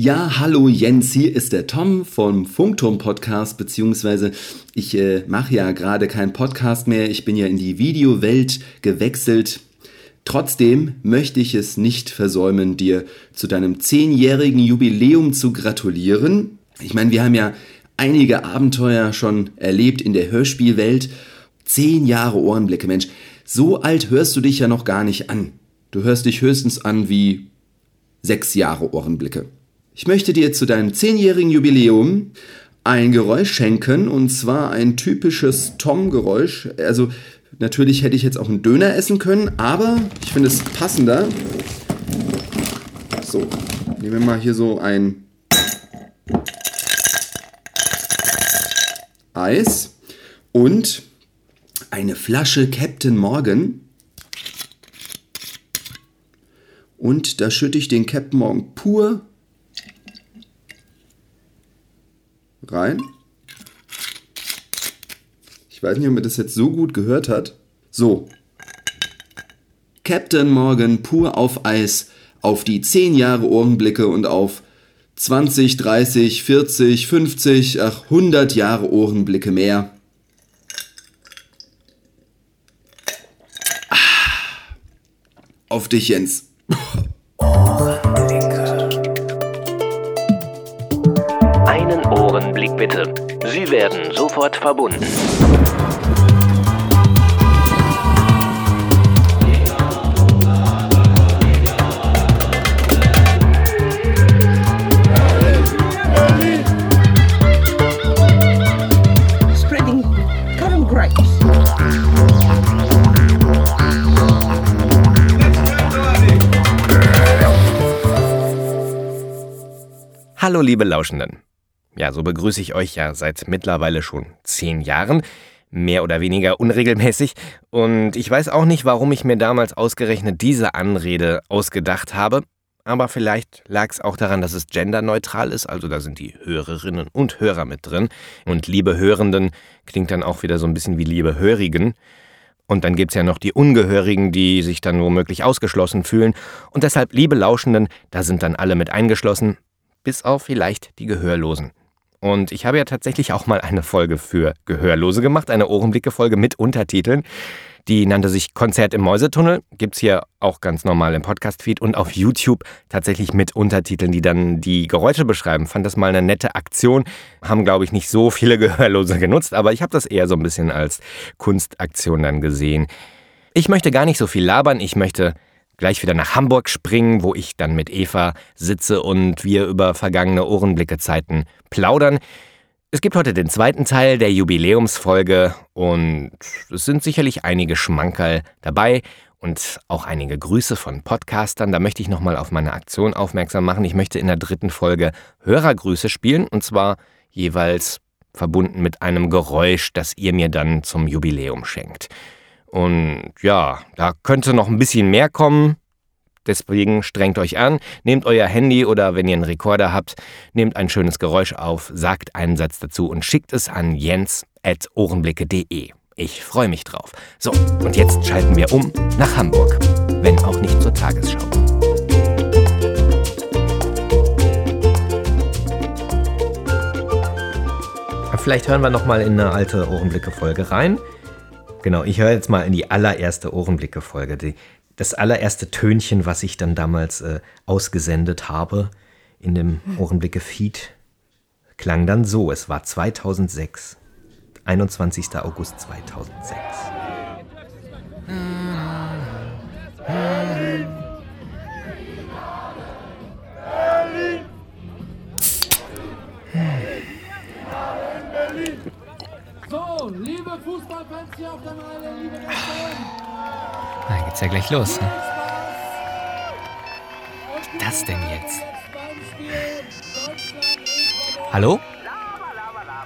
Ja, hallo Jens, hier ist der Tom vom Funkturm Podcast, beziehungsweise ich äh, mache ja gerade keinen Podcast mehr, ich bin ja in die Videowelt gewechselt. Trotzdem möchte ich es nicht versäumen, dir zu deinem zehnjährigen Jubiläum zu gratulieren. Ich meine, wir haben ja einige Abenteuer schon erlebt in der Hörspielwelt. Zehn Jahre Ohrenblicke, Mensch, so alt hörst du dich ja noch gar nicht an. Du hörst dich höchstens an wie sechs Jahre Ohrenblicke. Ich möchte dir zu deinem zehnjährigen Jubiläum ein Geräusch schenken und zwar ein typisches Tom-Geräusch. Also natürlich hätte ich jetzt auch einen Döner essen können, aber ich finde es passender. So, nehmen wir mal hier so ein Eis und eine Flasche Captain Morgan. Und da schütte ich den Captain Morgan pur rein. Ich weiß nicht, ob man das jetzt so gut gehört hat. So. Captain Morgan pur auf Eis auf die 10 Jahre Ohrenblicke und auf 20, 30, 40, 50, ach 100 Jahre Ohrenblicke mehr. Ah. Auf dich, Jens. bitte. Sie werden sofort verbunden. Hallo liebe Lauschenden. Ja, so begrüße ich euch ja seit mittlerweile schon zehn Jahren, mehr oder weniger unregelmäßig. Und ich weiß auch nicht, warum ich mir damals ausgerechnet diese Anrede ausgedacht habe. Aber vielleicht lag es auch daran, dass es genderneutral ist, also da sind die Hörerinnen und Hörer mit drin. Und liebe Hörenden klingt dann auch wieder so ein bisschen wie liebe Hörigen. Und dann gibt es ja noch die Ungehörigen, die sich dann womöglich ausgeschlossen fühlen. Und deshalb, liebe Lauschenden, da sind dann alle mit eingeschlossen, bis auf vielleicht die Gehörlosen. Und ich habe ja tatsächlich auch mal eine Folge für Gehörlose gemacht, eine Ohrenblicke-Folge mit Untertiteln. Die nannte sich Konzert im Mäusetunnel. Gibt's hier auch ganz normal im Podcast-Feed und auf YouTube tatsächlich mit Untertiteln, die dann die Geräusche beschreiben. Fand das mal eine nette Aktion. Haben, glaube ich, nicht so viele Gehörlose genutzt, aber ich habe das eher so ein bisschen als Kunstaktion dann gesehen. Ich möchte gar nicht so viel labern. Ich möchte gleich wieder nach Hamburg springen, wo ich dann mit Eva sitze und wir über vergangene Ohrenblicke-Zeiten plaudern. Es gibt heute den zweiten Teil der Jubiläumsfolge und es sind sicherlich einige Schmankerl dabei und auch einige Grüße von Podcastern. Da möchte ich nochmal auf meine Aktion aufmerksam machen. Ich möchte in der dritten Folge Hörergrüße spielen und zwar jeweils verbunden mit einem Geräusch, das ihr mir dann zum Jubiläum schenkt. Und ja, da könnte noch ein bisschen mehr kommen. Deswegen strengt euch an, nehmt euer Handy oder wenn ihr einen Rekorder habt, nehmt ein schönes Geräusch auf, sagt einen Satz dazu und schickt es an jens.ohrenblicke.de. Ich freue mich drauf. So, und jetzt schalten wir um nach Hamburg, wenn auch nicht zur Tagesschau. Vielleicht hören wir noch mal in eine alte Ohrenblicke-Folge rein. Genau, ich höre jetzt mal in die allererste Ohrenblicke-Folge. Das allererste Tönchen, was ich dann damals äh, ausgesendet habe in dem Ohrenblicke-Feed, klang dann so. Es war 2006, 21. August 2006. liebe Fußballfans hier auf der Meile, liebe Nation. Na, geht's ja gleich los. Ne? Das denn jetzt? Hallo?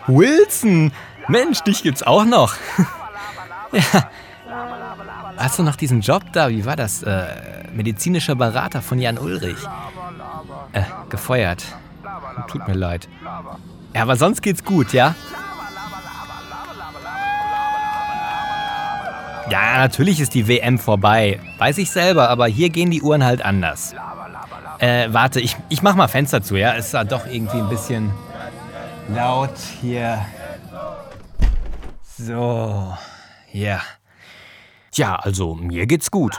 Wilson! Mensch, dich gibt's auch noch. ja. Hast du noch diesen Job da? Wie war das? Äh, medizinischer Berater von Jan Ulrich. Äh, gefeuert. Tut mir leid. Ja, aber sonst geht's gut, ja? Ja, natürlich ist die WM vorbei. Weiß ich selber, aber hier gehen die Uhren halt anders. Äh, warte, ich, ich mach mal Fenster zu, ja? Es ist doch irgendwie ein bisschen laut hier. So, ja. Tja, also mir geht's gut.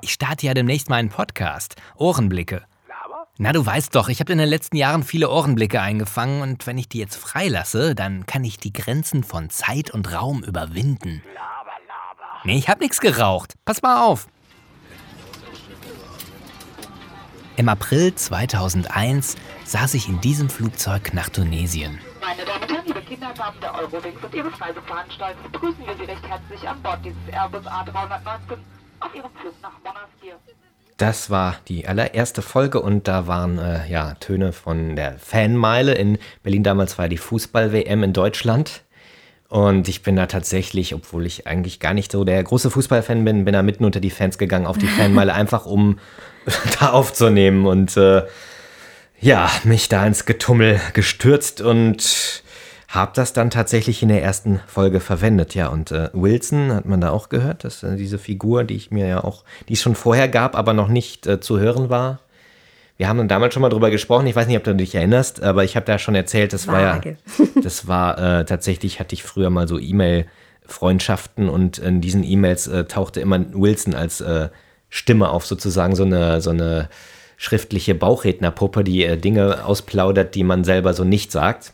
Ich starte ja demnächst meinen Podcast. Ohrenblicke. Na, du weißt doch, ich habe in den letzten Jahren viele Ohrenblicke eingefangen und wenn ich die jetzt freilasse, dann kann ich die Grenzen von Zeit und Raum überwinden. Nee, ich habe nichts geraucht. Pass mal auf. Im April 2001 saß ich in diesem Flugzeug nach Tunesien. Meine Damen und Herren, liebe Kinder, im Namen der Eurowings und Ihres Reiseveranstalters begrüßen wir Sie recht herzlich an Bord dieses Airbus A319 auf Ihrem Flug nach Monastir. Das war die allererste Folge und da waren äh, ja Töne von der Fanmeile in Berlin. Damals war die Fußball-WM in Deutschland. Und ich bin da tatsächlich, obwohl ich eigentlich gar nicht so der große Fußballfan bin, bin da mitten unter die Fans gegangen auf die Fanmeile, einfach um da aufzunehmen und äh, ja, mich da ins Getummel gestürzt und habe das dann tatsächlich in der ersten Folge verwendet. Ja, und äh, Wilson hat man da auch gehört, dass äh, diese Figur, die ich mir ja auch, die es schon vorher gab, aber noch nicht äh, zu hören war. Wir haben damals schon mal drüber gesprochen. Ich weiß nicht, ob du dich erinnerst, aber ich habe da schon erzählt, das Vage. war ja, das war äh, tatsächlich, hatte ich früher mal so E-Mail-Freundschaften und in diesen E-Mails äh, tauchte immer Wilson als äh, Stimme auf, sozusagen so eine, so eine schriftliche Bauchrednerpuppe, die äh, Dinge ausplaudert, die man selber so nicht sagt.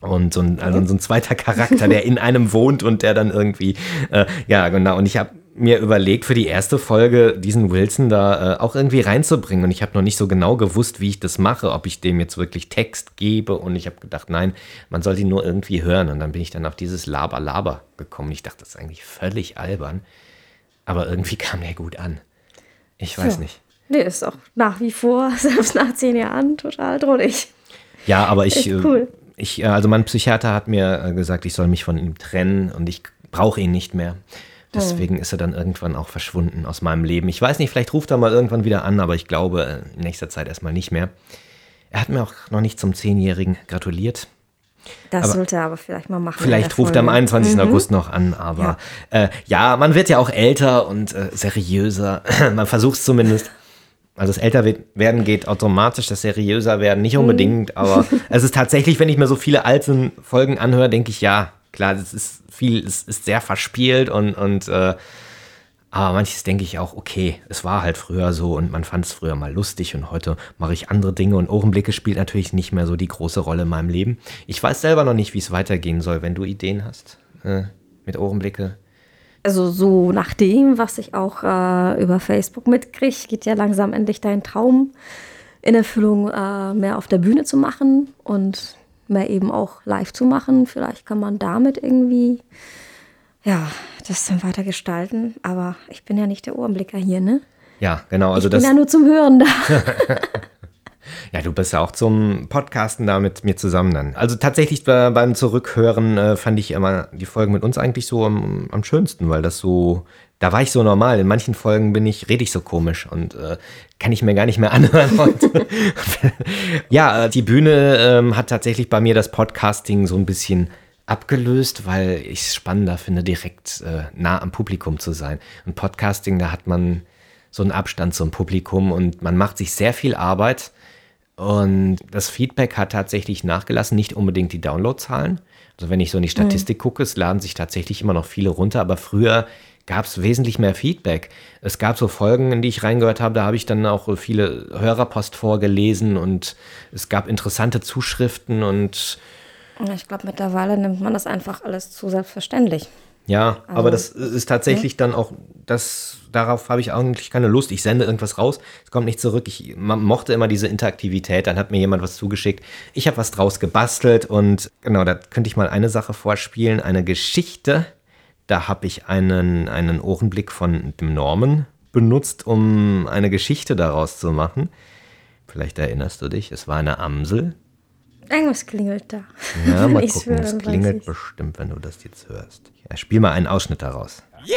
Und so ein, also so ein zweiter Charakter, der in einem wohnt und der dann irgendwie, äh, ja, genau. Und ich habe mir überlegt, für die erste Folge diesen Wilson da äh, auch irgendwie reinzubringen. Und ich habe noch nicht so genau gewusst, wie ich das mache, ob ich dem jetzt wirklich Text gebe. Und ich habe gedacht, nein, man soll sie nur irgendwie hören. Und dann bin ich dann auf dieses Laber-Laber gekommen. Ich dachte, das ist eigentlich völlig albern. Aber irgendwie kam der gut an. Ich weiß ja. nicht. Nee, ist auch nach wie vor, selbst nach zehn Jahren, total drollig. Ja, aber ich, äh, cool. ich, äh, also mein Psychiater hat mir äh, gesagt, ich soll mich von ihm trennen und ich brauche ihn nicht mehr. Deswegen ist er dann irgendwann auch verschwunden aus meinem Leben. Ich weiß nicht, vielleicht ruft er mal irgendwann wieder an, aber ich glaube in nächster Zeit erstmal nicht mehr. Er hat mir auch noch nicht zum Zehnjährigen gratuliert. Das aber sollte er aber vielleicht mal machen. Vielleicht ruft er am 21. Mhm. August noch an, aber ja. Äh, ja. man wird ja auch älter und äh, seriöser. man versucht es zumindest. Also das Älterwerden geht automatisch, das seriöser werden nicht unbedingt, mhm. aber es ist tatsächlich, wenn ich mir so viele alte Folgen anhöre, denke ich, ja, klar, es ist viel, es ist sehr verspielt und, und äh, aber manches denke ich auch, okay, es war halt früher so und man fand es früher mal lustig und heute mache ich andere Dinge und Ohrenblicke spielt natürlich nicht mehr so die große Rolle in meinem Leben. Ich weiß selber noch nicht, wie es weitergehen soll, wenn du Ideen hast äh, mit Ohrenblicke. Also so nach dem, was ich auch äh, über Facebook mitkriege, geht ja langsam endlich dein Traum in Erfüllung, äh, mehr auf der Bühne zu machen und mehr eben auch live zu machen. Vielleicht kann man damit irgendwie ja, das dann weiter gestalten. Aber ich bin ja nicht der Ohrenblicker hier, ne? Ja, genau. Also ich bin ja nur zum Hören da. ja, du bist ja auch zum Podcasten da mit mir zusammen dann. Also tatsächlich beim Zurückhören äh, fand ich immer die Folgen mit uns eigentlich so am, am, schönsten, weil das so, da war ich so normal. In manchen Folgen bin ich, rede ich so komisch und äh, kann ich mir gar nicht mehr anhören heute. ja, die Bühne ähm, hat tatsächlich bei mir das Podcasting so ein bisschen abgelöst, weil ich es spannender finde, direkt äh, nah am Publikum zu sein. Und Podcasting, da hat man so einen Abstand zum Publikum und man macht sich sehr viel Arbeit. Und das Feedback hat tatsächlich nachgelassen, nicht unbedingt die Downloadzahlen. Also wenn ich so in die Statistik mhm. gucke, es laden sich tatsächlich immer noch viele runter, aber früher gab es wesentlich mehr Feedback. Es gab so Folgen, in die ich reingehört habe, da habe ich dann auch viele Hörerpost vorgelesen und es gab interessante Zuschriften und ich glaube, mittlerweile nimmt man das einfach alles zu selbstverständlich. Ja, also, aber das ist tatsächlich ja. dann auch, das, darauf habe ich eigentlich keine Lust. Ich sende irgendwas raus, es kommt nicht zurück. Ich mochte immer diese Interaktivität, dann hat mir jemand was zugeschickt. Ich habe was draus gebastelt und genau, da könnte ich mal eine Sache vorspielen, eine Geschichte. Da habe ich einen, einen Ohrenblick von dem Norman benutzt, um eine Geschichte daraus zu machen. Vielleicht erinnerst du dich, es war eine Amsel, Irgendwas klingelt da. Ja, mal gucken. Es klingelt bestimmt, wenn du das jetzt hörst. Ja, spiel mal einen Ausschnitt daraus. Ja!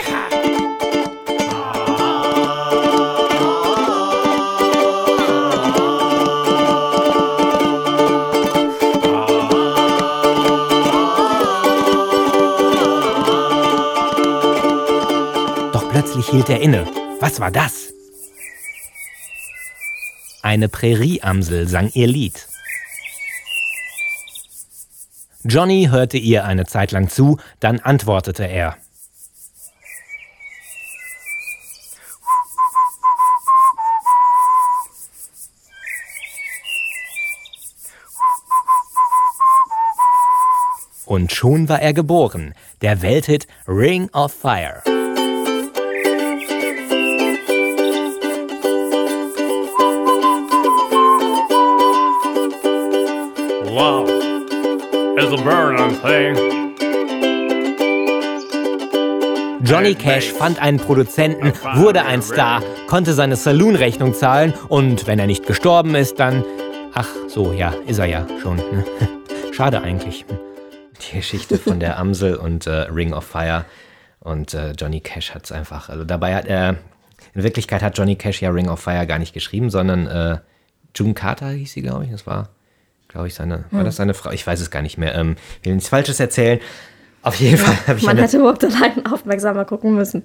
Plötzlich hielt er inne. Was war das? Eine Prärieamsel sang ihr Lied. Johnny hörte ihr eine Zeit lang zu, dann antwortete er. Und schon war er geboren, der Welthit Ring of Fire. Johnny Cash fand einen Produzenten, wurde ein Star, konnte seine Saloon-Rechnung zahlen und wenn er nicht gestorben ist, dann... Ach so, ja, ist er ja schon. Ne? Schade eigentlich. Die Geschichte von der Amsel und äh, Ring of Fire. Und äh, Johnny Cash hat es einfach. Also dabei hat er. In Wirklichkeit hat Johnny Cash ja Ring of Fire gar nicht geschrieben, sondern äh, June Carter hieß sie, glaube ich. Das war, glaube ich, seine. War das seine Frau? Ich weiß es gar nicht mehr. Ähm, will nichts Falsches erzählen. Auf jeden Fall habe ich Man eine. hätte Walk the Line aufmerksamer gucken müssen.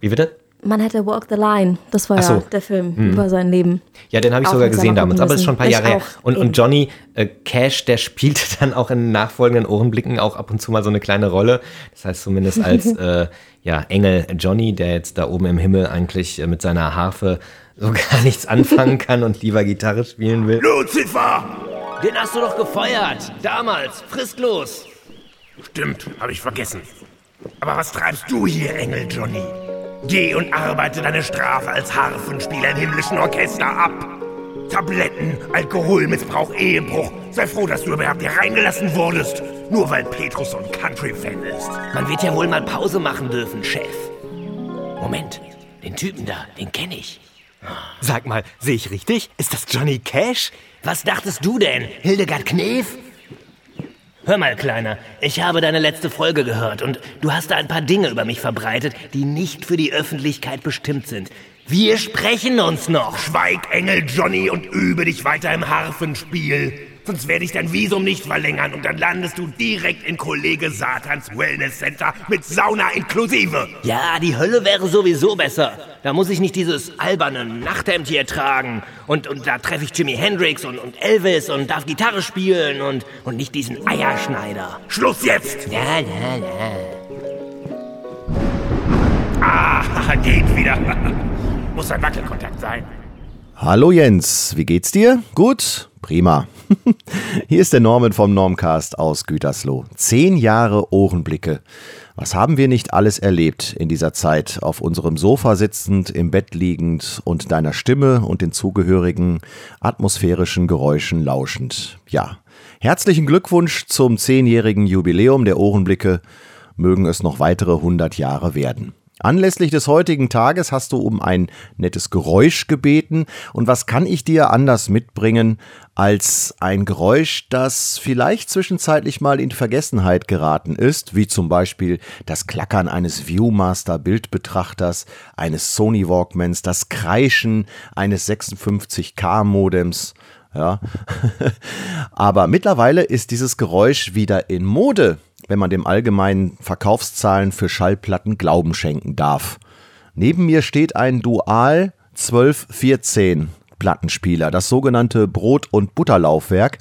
Wie bitte? Man hätte Walk the Line, das war so. ja der Film über sein Leben. Ja, den habe ich sogar gesehen damals, aber es ist schon ein paar müssen. Jahre Ich her. Und, und Johnny äh, Cash, der spielte dann auch in nachfolgenden Ohrenblicken auch ab und zu mal so eine kleine Rolle. Das heißt zumindest als äh, ja, Engel Johnny, der jetzt da oben im Himmel eigentlich äh, mit seiner Harfe so gar nichts anfangen kann und lieber Gitarre spielen will. Lucifer! Den hast du doch gefeuert, damals, fristlos. Stimmt, habe ich vergessen. Aber was treibst du hier, Engel Johnny? Geh und arbeite deine Strafe als Harfenspieler im himmlischen Orchester ab. Tabletten, Alkoholmissbrauch, Ehebruch. Sei froh, dass du überhaupt hier reingelassen wurdest. Nur weil Petrus so ein Country-Fan ist. Man wird ja wohl mal Pause machen dürfen, Chef. Moment, den Typen da, den kenne ich. Sag mal, sehe ich richtig? Ist das Johnny Cash? Was dachtest du denn? Hildegard Knef? Hör mal, Kleiner, ich habe deine letzte Folge gehört und du hast da ein paar Dinge über mich verbreitet, die nicht für die Öffentlichkeit bestimmt sind. Wir sprechen uns noch. Schweig, Engel Johnny, und übe dich weiter im Harfenspiel. Sonst werde ich dein Visum nicht verlängern und dann landest du direkt in Kollege Satans Wellness Center mit Sauna inklusive. Ja, die Hölle wäre sowieso besser. Da muss ich nicht dieses alberne Nachthemd hier tragen. Und, und da treffe ich Jimi Hendrix und, und Elvis und darf Gitarre spielen und, und nicht diesen Eierschneider. Schluss jetzt! Ja, ja, ja. Ah, geht wieder. Muss ein Wackelkontakt sein. Hallo Jens, wie geht's dir? Gut? Prima. Hier ist der Norman vom Normcast aus Gütersloh. Zehn Jahre Ohrenblicke. Was haben wir nicht alles erlebt in dieser Zeit, auf unserem Sofa sitzend, im Bett liegend und deiner Stimme und den zugehörigen atmosphärischen Geräuschen lauschend. Ja, herzlichen Glückwunsch zum zehnjährigen Jubiläum der Ohrenblicke. Mögen es noch weitere 100 Jahre werden. Anlässlich des heutigen Tages hast du um ein nettes Geräusch gebeten. Und was kann ich dir anders mitbringen als ein Geräusch, das vielleicht zwischenzeitlich mal in Vergessenheit geraten ist, wie zum Beispiel das Klackern eines Viewmaster Bildbetrachters, eines Sony Walkmans, das Kreischen eines 56K Modems. Ja. Aber mittlerweile ist dieses Geräusch wieder in Mode, wenn man dem allgemeinen Verkaufszahlen für Schallplatten Glauben schenken darf. Neben mir steht ein Dual 1214 Plattenspieler, das sogenannte Brot- und Butterlaufwerk,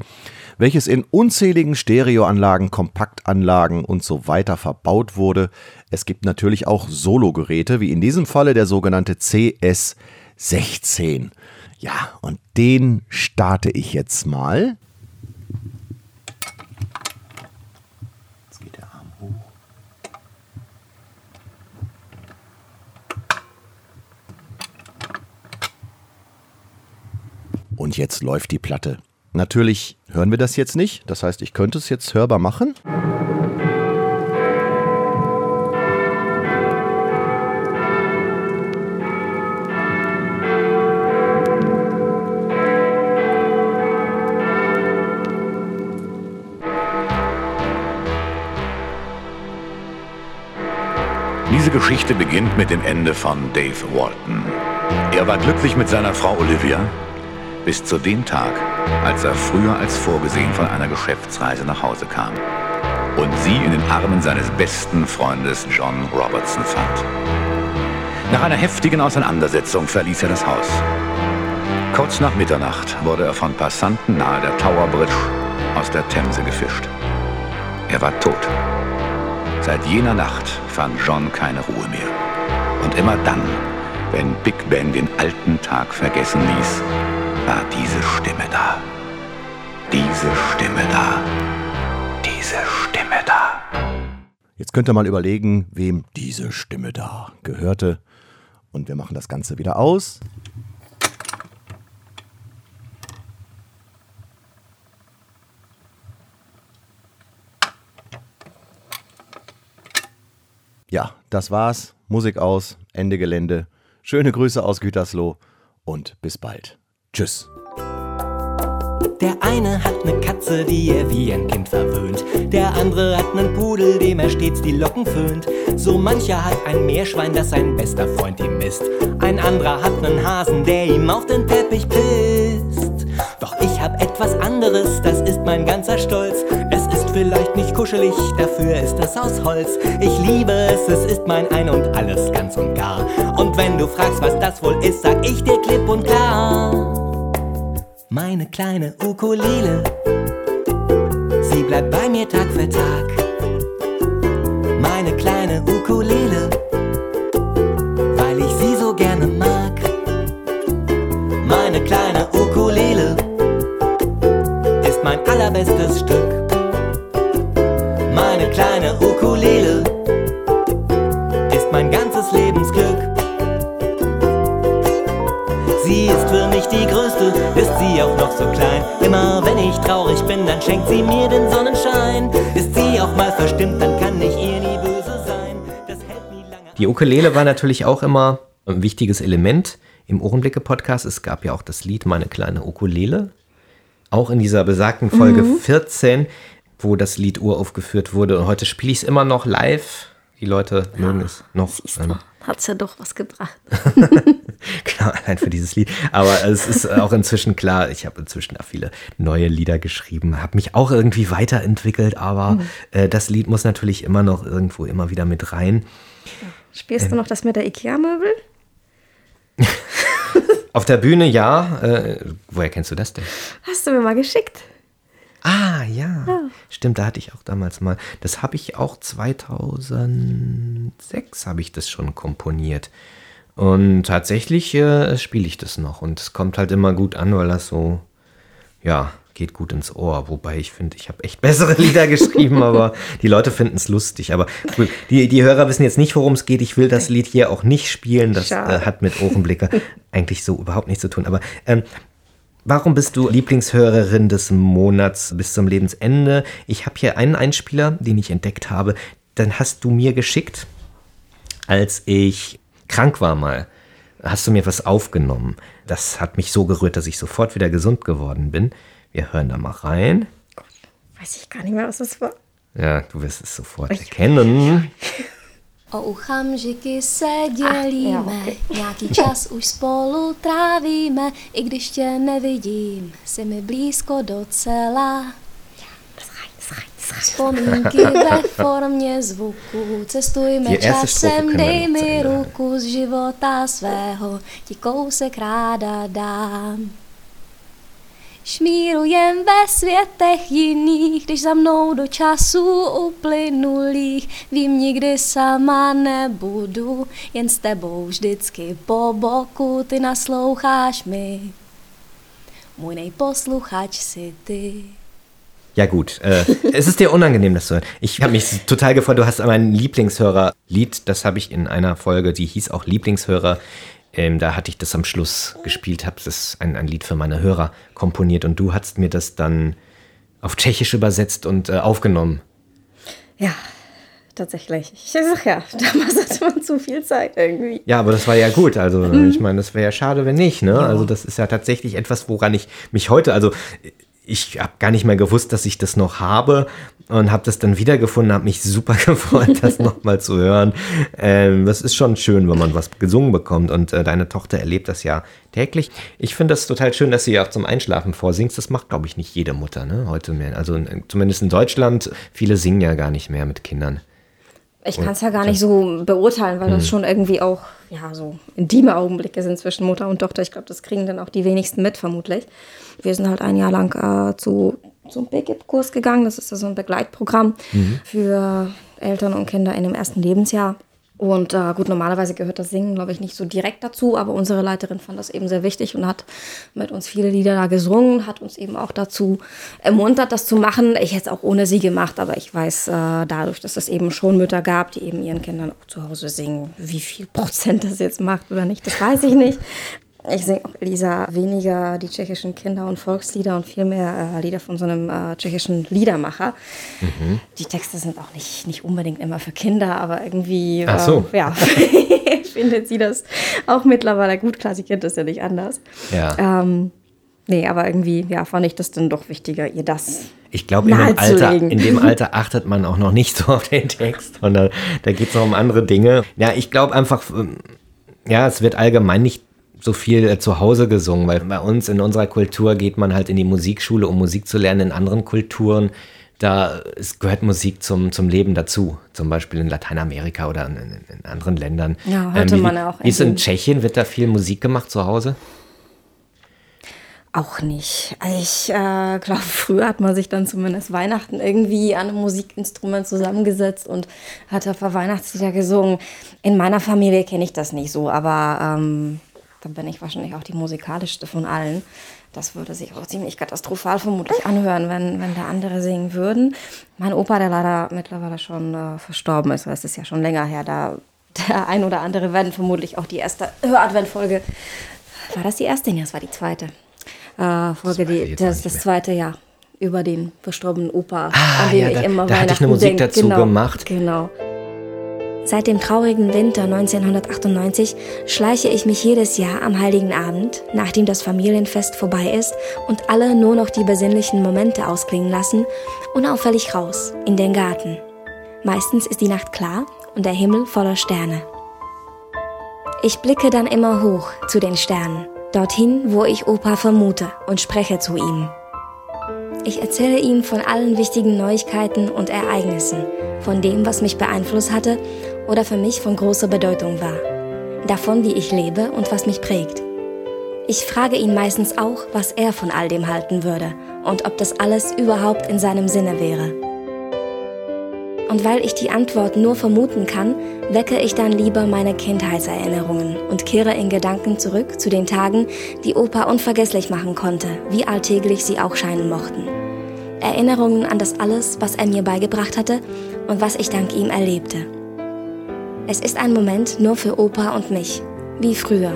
welches in unzähligen Stereoanlagen, Kompaktanlagen und so weiter verbaut wurde. Es gibt natürlich auch Sologeräte, wie in diesem Falle der sogenannte CS16. Ja, und den starte ich jetzt mal. Jetzt geht der Arm hoch. Und jetzt läuft die Platte. Natürlich hören wir das jetzt nicht. Das heißt, ich könnte es jetzt hörbar machen. Diese Geschichte beginnt mit dem Ende von Dave Walton. Er war glücklich mit seiner Frau Olivia bis zu dem Tag, als er früher als vorgesehen von einer Geschäftsreise nach Hause kam und sie in den Armen seines besten Freundes John Robertson fand. Nach einer heftigen Auseinandersetzung verließ er das Haus. Kurz nach Mitternacht wurde er von Passanten nahe der Tower Bridge aus der Themse gefischt. Er war tot. Seit jener Nacht fand John keine Ruhe mehr. Und immer dann, wenn Big Ben den alten Tag vergessen ließ, war diese Stimme da. Diese Stimme da. Diese Stimme da. Jetzt könnt ihr mal überlegen, wem diese Stimme da gehörte. Und wir machen das Ganze wieder aus. Ja, das war's. Musik aus, Ende Gelände. Schöne Grüße aus Gütersloh und bis bald. Tschüss. Der eine hat ne Katze, die er wie ein Kind verwöhnt. Der andere hat nen Pudel, dem er stets die Locken föhnt. So mancher hat ein Meerschwein, das sein bester Freund ihm ist. Ein anderer hat nen Hasen, der ihm auf den Teppich pisst. Doch ich hab etwas anderes, das ist mein ganzer Stolz. Es ist vielleicht nicht kuschelig, dafür ist es aus Holz. Ich liebe es, es ist mein Ein und alles ganz und gar. Und wenn du fragst, was das wohl ist, sag ich dir klipp und klar. Meine kleine Ukulele, sie bleibt bei mir Tag für Tag. Meine kleine Ukulele, weil ich sie so gerne mag. Meine kleine Ukulele ist mein allerbestes Stück. Sie auch noch so klein. Immer wenn ich traurig bin, dann schenkt sie mir den Sonnenschein. Ist sie auch mal verstimmt, dann kann ich ihr nie böse sein. Das hält nie lange. Die Ukulele war natürlich auch immer ein wichtiges Element im Ohrenblicke-Podcast. Es gab ja auch das Lied Meine kleine Ukulele. Auch in dieser besagten Folge 14, wo das Lied uraufgeführt wurde. Und heute spiele ich es immer noch live. Die Leute mögen es noch. Ähm, Hat's ja doch was gebracht. Klar, allein für dieses Lied. Aber es ist auch inzwischen klar, ich habe inzwischen auch viele neue Lieder geschrieben, habe mich auch irgendwie weiterentwickelt, aber äh, das Lied muss natürlich immer noch irgendwo immer wieder mit rein. Spielst du noch das mit der Ikea-Möbel? Auf der Bühne ja. Äh, woher kennst du das denn? Hast du mir mal geschickt. Ah, ja. Stimmt, da hatte ich auch damals mal. Das habe ich auch 2006 habe ich das schon komponiert. Und tatsächlich äh, spiele ich das noch. Und es kommt halt immer gut an, weil das so, ja, geht gut ins Ohr. Wobei ich finde, ich habe echt bessere Lieder geschrieben, aber die Leute finden es lustig. Aber cool. die, die Hörer wissen jetzt nicht, worum es geht. Ich will das Lied hier auch nicht spielen. Das äh, hat mit Ohrenblicke eigentlich so überhaupt nichts zu tun. Aber ähm, Warum bist du Lieblingshörerin des Monats bis zum Lebensende? Ich habe hier einen Einspieler, den ich entdeckt habe. Dann hast du mir geschickt, als ich krank war mal. Hast du mir was aufgenommen? Das hat mich so gerührt, dass ich sofort wieder gesund geworden bin. Wir hören da mal rein. Weiß ich gar nicht mehr, was das war. Ja, du wirst es sofort erkennen. O okamžiky se dělíme, ok. nějaký čas už spolu trávíme, i když tě nevidím, jsi mi blízko docela. Vzpomínky ve formě zvuku, cestujme Strophe časem, dej mi ruku z života svého, ti kousek ráda dám. Šmírujem ve světech jiných, když za mnou do časů uplynulých. Vím, nikdy sama nebudu, jen s tebou vždycky po boku, ty nasloucháš mi. Můj nejposluchač si ty. Ja gut, äh, es ist dir unangenehm, das zu hören. Ich habe mich total gefreut, du hast mein Lieblingshörer-Lied, das habe ich in einer Folge, die hieß auch Lieblingshörer. Ähm, da hatte ich das am Schluss gespielt, habe das ein, ein Lied für meine Hörer komponiert und du hast mir das dann auf Tschechisch übersetzt und äh, aufgenommen. Ja, tatsächlich. Ich sag ja, damals hatte man zu viel Zeit irgendwie. Ja, aber das war ja gut. Also ich meine, das wäre ja schade, wenn nicht. Ne? Also das ist ja tatsächlich etwas, woran ich mich heute, also ich habe gar nicht mehr gewusst, dass ich das noch habe und habe das dann wiedergefunden, habe mich super gefreut, das nochmal zu hören. Ähm, das ist schon schön, wenn man was gesungen bekommt und äh, deine Tochter erlebt das ja täglich. Ich finde das total schön, dass sie auch zum Einschlafen vorsingst. Das macht, glaube ich, nicht jede Mutter ne? heute mehr. Also äh, zumindest in Deutschland, viele singen ja gar nicht mehr mit Kindern. Ich kann es ja gar nicht so beurteilen, weil das schon irgendwie auch ja so intime Augenblicke sind zwischen Mutter und Tochter. Ich glaube, das kriegen dann auch die wenigsten mit, vermutlich. Wir sind halt ein Jahr lang äh, zu zum BGIP-Kurs gegangen. Das ist ja so ein Begleitprogramm für Eltern und Kinder in dem ersten Lebensjahr. Und äh, gut, normalerweise gehört das Singen, glaube ich, nicht so direkt dazu, aber unsere Leiterin fand das eben sehr wichtig und hat mit uns viele Lieder da gesungen, hat uns eben auch dazu ermuntert, das zu machen. Ich hätte es auch ohne sie gemacht, aber ich weiß äh, dadurch, dass es eben schon Mütter gab, die eben ihren Kindern auch zu Hause singen. Wie viel Prozent das jetzt macht oder nicht, das weiß ich nicht. Ich singe auch, Elisa, weniger die tschechischen Kinder- und Volkslieder und viel mehr äh, Lieder von so einem äh, tschechischen Liedermacher. Die Texte sind auch nicht, nicht unbedingt immer für Kinder, aber irgendwie Ach so. äh, ja, findet sie das auch mittlerweile gut. Klar, sie kennt das ja nicht anders. Ja. Ähm, nee, aber irgendwie ja, fand ich das dann doch wichtiger, ihr das Ich glaube, in, dem Alter- in dem Alter achtet man auch noch nicht so auf den Text, sondern da geht es noch um andere Dinge. Ja, ich glaube einfach, ähm, ja, es wird allgemein nicht so viel äh, zu Hause gesungen, weil bei uns in unserer Kultur geht man halt in die Musikschule, um Musik zu lernen. In anderen Kulturen, da es gehört Musik zum, zum Leben dazu. Zum Beispiel in Lateinamerika oder in, in, anderen Ländern. Ähm, Ja, hörte wie, man ja auch Wie ist in Tschechien? Wird da viel Musik gemacht zu Hause? Auch nicht. Ich äh, glaube, früher hat man sich dann zumindest Weihnachten irgendwie an einem Musikinstrument zusammengesetzt und hat auf der Weihnachtslieder gesungen. In meiner Familie kenne ich das nicht so, aber ähm, da bin ich wahrscheinlich auch die musikalischste von allen. Das würde sich auch ziemlich katastrophal vermutlich anhören, wenn, wenn da andere singen würden. Mein Opa, der leider mittlerweile schon äh, verstorben ist, weil es ist ja schon länger her, da der ein oder andere werden vermutlich auch die erste Hör-Advent-Folge. War das die erste? Nee, das war die zweite. Äh, Folge, die, das, das zweite Jahr über den verstorbenen Opa, Ah, an den ja, ich da- immer da hatte ich eine Weihnachten Musik denk. dazu genau, gemacht. Genau. Seit dem traurigen Winter 1998 schleiche ich mich jedes Jahr am Heiligen Abend, nachdem das Familienfest vorbei ist und alle nur noch die besinnlichen Momente ausklingen lassen, unauffällig raus in den Garten. Meistens ist die Nacht klar und der Himmel voller Sterne. Ich blicke dann immer hoch zu den Sternen, dorthin, wo ich Opa vermute und spreche zu ihm. Ich erzähle ihm von allen wichtigen Neuigkeiten und Ereignissen, von dem, was mich beeinflusst hatte oder für mich von großer Bedeutung war, davon, wie ich lebe und was mich prägt. Ich frage ihn meistens auch, was er von all dem halten würde und ob das alles überhaupt in seinem Sinne wäre. Und weil ich die Antwort nur vermuten kann, wecke ich dann lieber meine Kindheitserinnerungen und kehre in Gedanken zurück zu den Tagen, die Opa unvergesslich machen konnte, wie alltäglich sie auch scheinen mochten. Erinnerungen an das alles, was er mir beigebracht hatte und was ich dank ihm erlebte. Es ist ein Moment nur für Opa und mich, wie früher.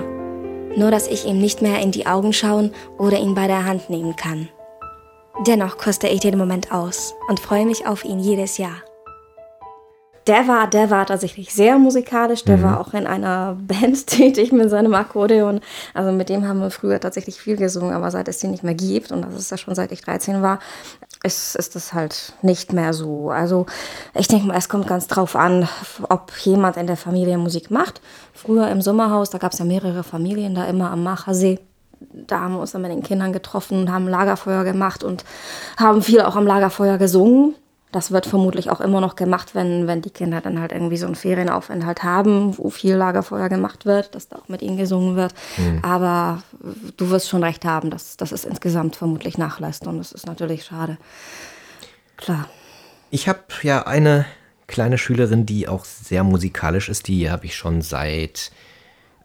Nur dass ich ihm nicht mehr in die Augen schauen oder ihn bei der Hand nehmen kann. Dennoch koste ich den Moment aus und freue mich auf ihn jedes Jahr. Der war, der war tatsächlich sehr musikalisch. Der war auch in einer Band tätig mit seinem Akkordeon. Also mit dem haben wir früher tatsächlich viel gesungen, aber seit es den nicht mehr gibt, und das ist ja schon seit ich 13 war, ist, ist das halt nicht mehr so. Also ich denke mal, es kommt ganz drauf an, ob jemand in der Familie Musik macht. Früher im Sommerhaus, da gab es ja mehrere Familien da immer am Machersee. Da haben wir uns dann mit den Kindern getroffen und haben Lagerfeuer gemacht und haben viel auch am Lagerfeuer gesungen. Das wird vermutlich auch immer noch gemacht, wenn, wenn die Kinder dann halt irgendwie so einen Ferienaufenthalt haben, wo viel Lagerfeuer gemacht wird, dass da auch mit ihnen gesungen wird. Aber du wirst schon recht haben, dass, dass es insgesamt vermutlich nachlässt und das ist natürlich schade. Klar. Ich habe ja eine kleine Schülerin, die auch sehr musikalisch ist. Die habe ich schon seit,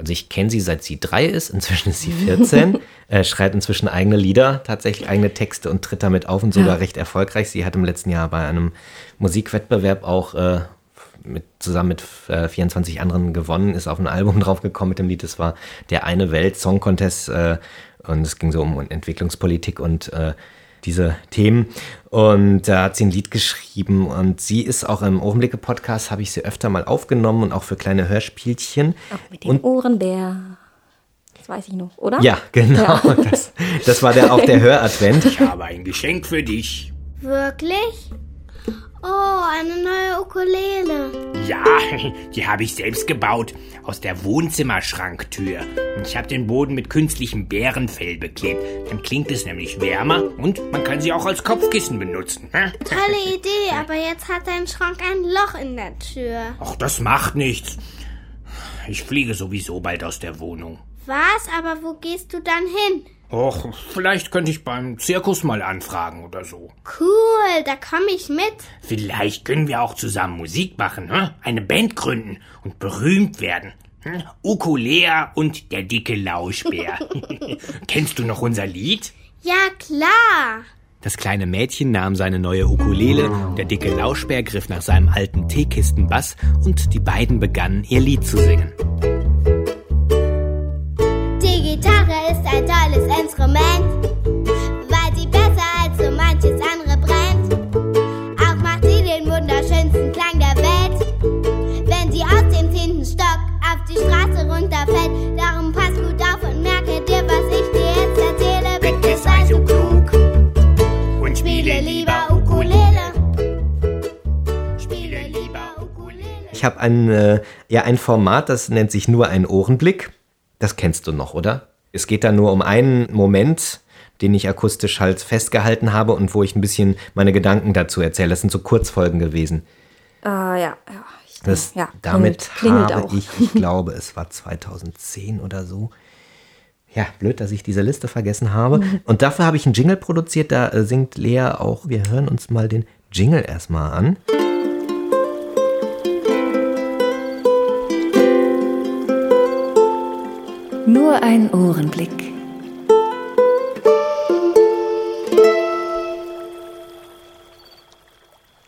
also ich kenne sie seit sie drei ist. Inzwischen ist sie 14. äh, schreibt inzwischen eigene Lieder, tatsächlich eigene Texte und tritt damit auf und sogar recht erfolgreich. Sie hat im letzten Jahr bei einem Musikwettbewerb auch äh, mit, zusammen mit äh, 24 anderen gewonnen, ist auf ein Album draufgekommen mit dem Lied. Das war der eine Welt Song Contest äh, und es ging so um Entwicklungspolitik und äh, diese Themen. Und da hat sie ein Lied geschrieben und sie ist auch im Ohrenblicke-Podcast, habe ich sie öfter mal aufgenommen und auch für kleine Hörspielchen. Auch mit dem Und Ohrenbär. Das weiß ich noch, oder? ja, genau. Das, das war der, auch der Höradvent. Ich habe ein Geschenk für dich. Wirklich? Oh, eine neue Ukulele. Ja, die habe ich selbst gebaut. Aus der Wohnzimmerschranktür. Ich habe den Boden mit künstlichem Bärenfell beklebt. Dann klingt es nämlich wärmer und man kann sie auch als Kopfkissen benutzen. Tolle Idee, aber jetzt hat dein Schrank ein Loch in der Tür. Ach, das macht nichts. Ich fliege sowieso bald aus der Wohnung. Was? Aber wo gehst du dann hin? Och, vielleicht könnte ich beim Zirkus mal anfragen oder so. Cool, da komme ich mit. Vielleicht können wir auch zusammen Musik machen, hä? eine Band gründen und berühmt werden. Hm? Ukulea und der dicke Lauschbär. Kennst du noch unser Lied? Ja, klar. Das kleine Mädchen nahm seine neue Ukulele, der dicke Lauschbär griff nach seinem alten Teekistenbass und die beiden begannen ihr Lied zu singen. Ein tolles Instrument, weil sie besser als so manches andere brennt. Auch macht sie den wunderschönsten Klang der Welt, wenn sie aus dem zehnten Stock auf die Straße runterfällt. Darum pass gut auf und merke dir, was ich dir jetzt erzähle. Bitte sei so klug Und spiele lieber Ukulele. Spiele lieber Ukulele. Ich habe ein, äh, ja, ein Format, das nennt sich nur ein Ohrenblick. Das kennst du noch, oder? Es geht da nur um einen Moment, den ich akustisch halt festgehalten habe und wo ich ein bisschen meine Gedanken dazu erzähle. Das sind so Kurzfolgen gewesen. Ah, ja, ja. Ich, Das, ja, damit klingelt habe auch. ich, ich glaube, es war 2010 oder so. Ja, blöd, dass ich diese Liste vergessen habe. Und dafür habe ich einen Jingle produziert, da äh, singt Lea auch. Wir hören uns mal den Jingle erstmal an. Nur ein Ohrenblick.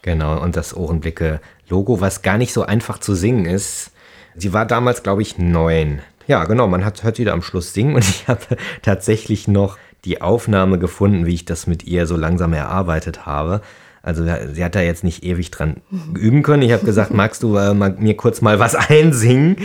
Genau, und das Ohrenblicke-Logo, was gar nicht so einfach zu singen ist. Sie war damals, glaube ich, neun. Ja, genau, man hat, hört sie da am Schluss singen und ich habe tatsächlich noch die Aufnahme gefunden, wie ich das mit ihr so langsam erarbeitet habe. Also sie hat da jetzt nicht ewig dran üben können. Ich habe gesagt, magst du äh, mal, mir kurz mal was einsingen?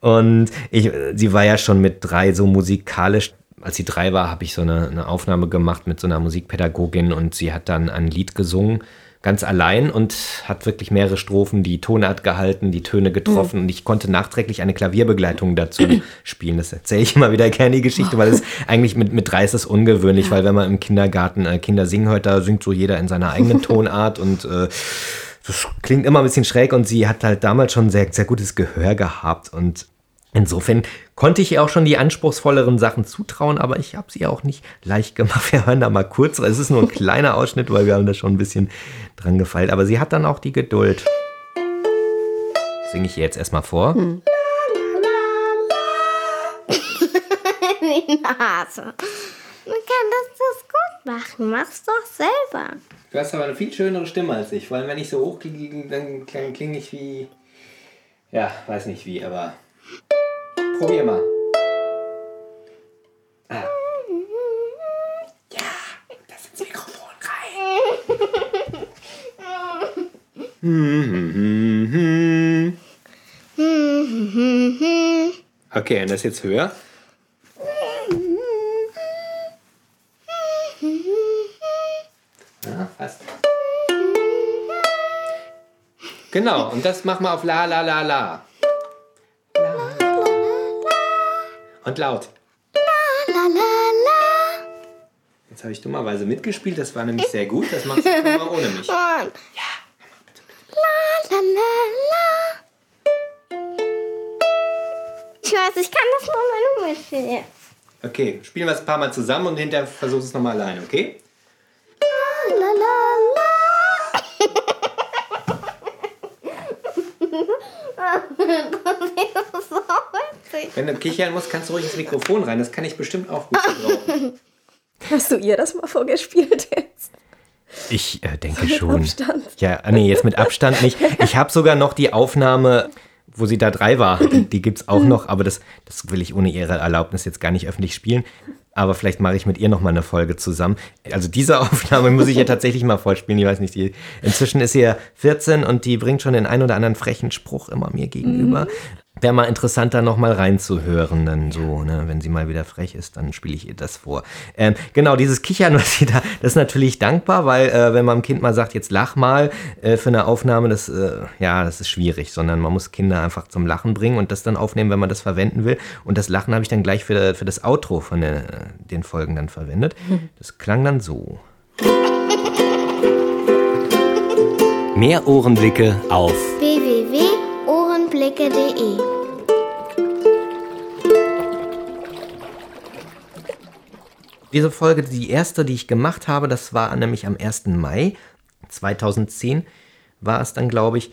Und ich, sie war ja schon mit drei so musikalisch. Als sie drei war, habe ich so eine, eine Aufnahme gemacht mit so einer Musikpädagogin und sie hat dann ein Lied gesungen, ganz allein und hat wirklich mehrere Strophen. Die Tonart gehalten, die Töne getroffen und ich konnte nachträglich eine Klavierbegleitung dazu spielen. Das erzähle ich immer wieder gerne die Geschichte, weil es eigentlich mit, mit drei ist es ungewöhnlich, weil wenn man im Kindergarten äh, Kinder singen hört, da singt so jeder in seiner eigenen Tonart und äh, das klingt immer ein bisschen schräg und sie hat halt damals schon sehr, sehr gutes Gehör gehabt und insofern konnte ich ihr auch schon die anspruchsvolleren Sachen zutrauen, aber ich habe sie auch nicht leicht gemacht. Wir hören da mal kurz, es ist nur ein kleiner Ausschnitt, weil wir haben da schon ein bisschen dran gefeilt, aber sie hat dann auch die Geduld. Singe ich ihr jetzt erstmal vor. Die Nase. Man kann das, das gut machen. Mach's doch selber. Du hast aber eine viel schönere Stimme als ich, weil wenn ich so hoch klinge, dann klinge ich wie. Ja, weiß nicht wie, aber. Probier mal. Ah. Ja, das ins Mikrofon rein. Okay, und das jetzt höher? Ja, fast. Genau, und das machen wir auf La La La. La, Und laut. La la la. Jetzt habe ich dummerweise mitgespielt, das war nämlich sehr gut. Das machst du jetzt mal ohne mich. Und la la la la. Ich weiß, ich kann das nur, wenn du mitspielst. Okay, spielen wir es ein paar Mal zusammen und hinterher versuchst du es nochmal alleine, okay? La la la. Das so witzig. Wenn du kichern musst, kannst du ruhig ins Mikrofon rein. Das kann ich bestimmt auch gut gebrauchen. Hast du ihr das mal vorgespielt jetzt? Ich äh, denke Mit schon. Abstand. Ja, ah, nee, jetzt mit Abstand nicht. Ich habe sogar noch die Aufnahme, wo sie da drei war. Die, gibt es auch noch, aber das, das will ich ohne ihre Erlaubnis jetzt gar nicht öffentlich spielen. Aber vielleicht mache ich mit ihr noch mal eine Folge zusammen. Also diese Aufnahme muss ich ja tatsächlich mal vorspielen. Ich weiß nicht, die, inzwischen ist sie ja 14 und die bringt schon den einen oder anderen frechen Spruch immer mir gegenüber. Wäre mal interessant, da nochmal reinzuhören, dann so, ne? wenn sie mal wieder frech ist, dann spiele ich ihr das vor. Ähm, genau, dieses Kichern, was sie da, das ist natürlich dankbar, weil äh, wenn man dem Kind mal sagt, jetzt lach mal äh, für eine Aufnahme, das, äh, ja, das ist schwierig, sondern man muss Kinder einfach zum Lachen bringen und das dann aufnehmen, wenn man das verwenden will. Und das Lachen habe ich dann gleich für, für das Outro von der, den Folgen dann verwendet. Das klang dann so. Mehr Ohrenblicke auf www.ohrenblicke.de Diese Folge, die erste, die ich gemacht habe, das war nämlich am 1. Mai 2010, war es dann, glaube ich.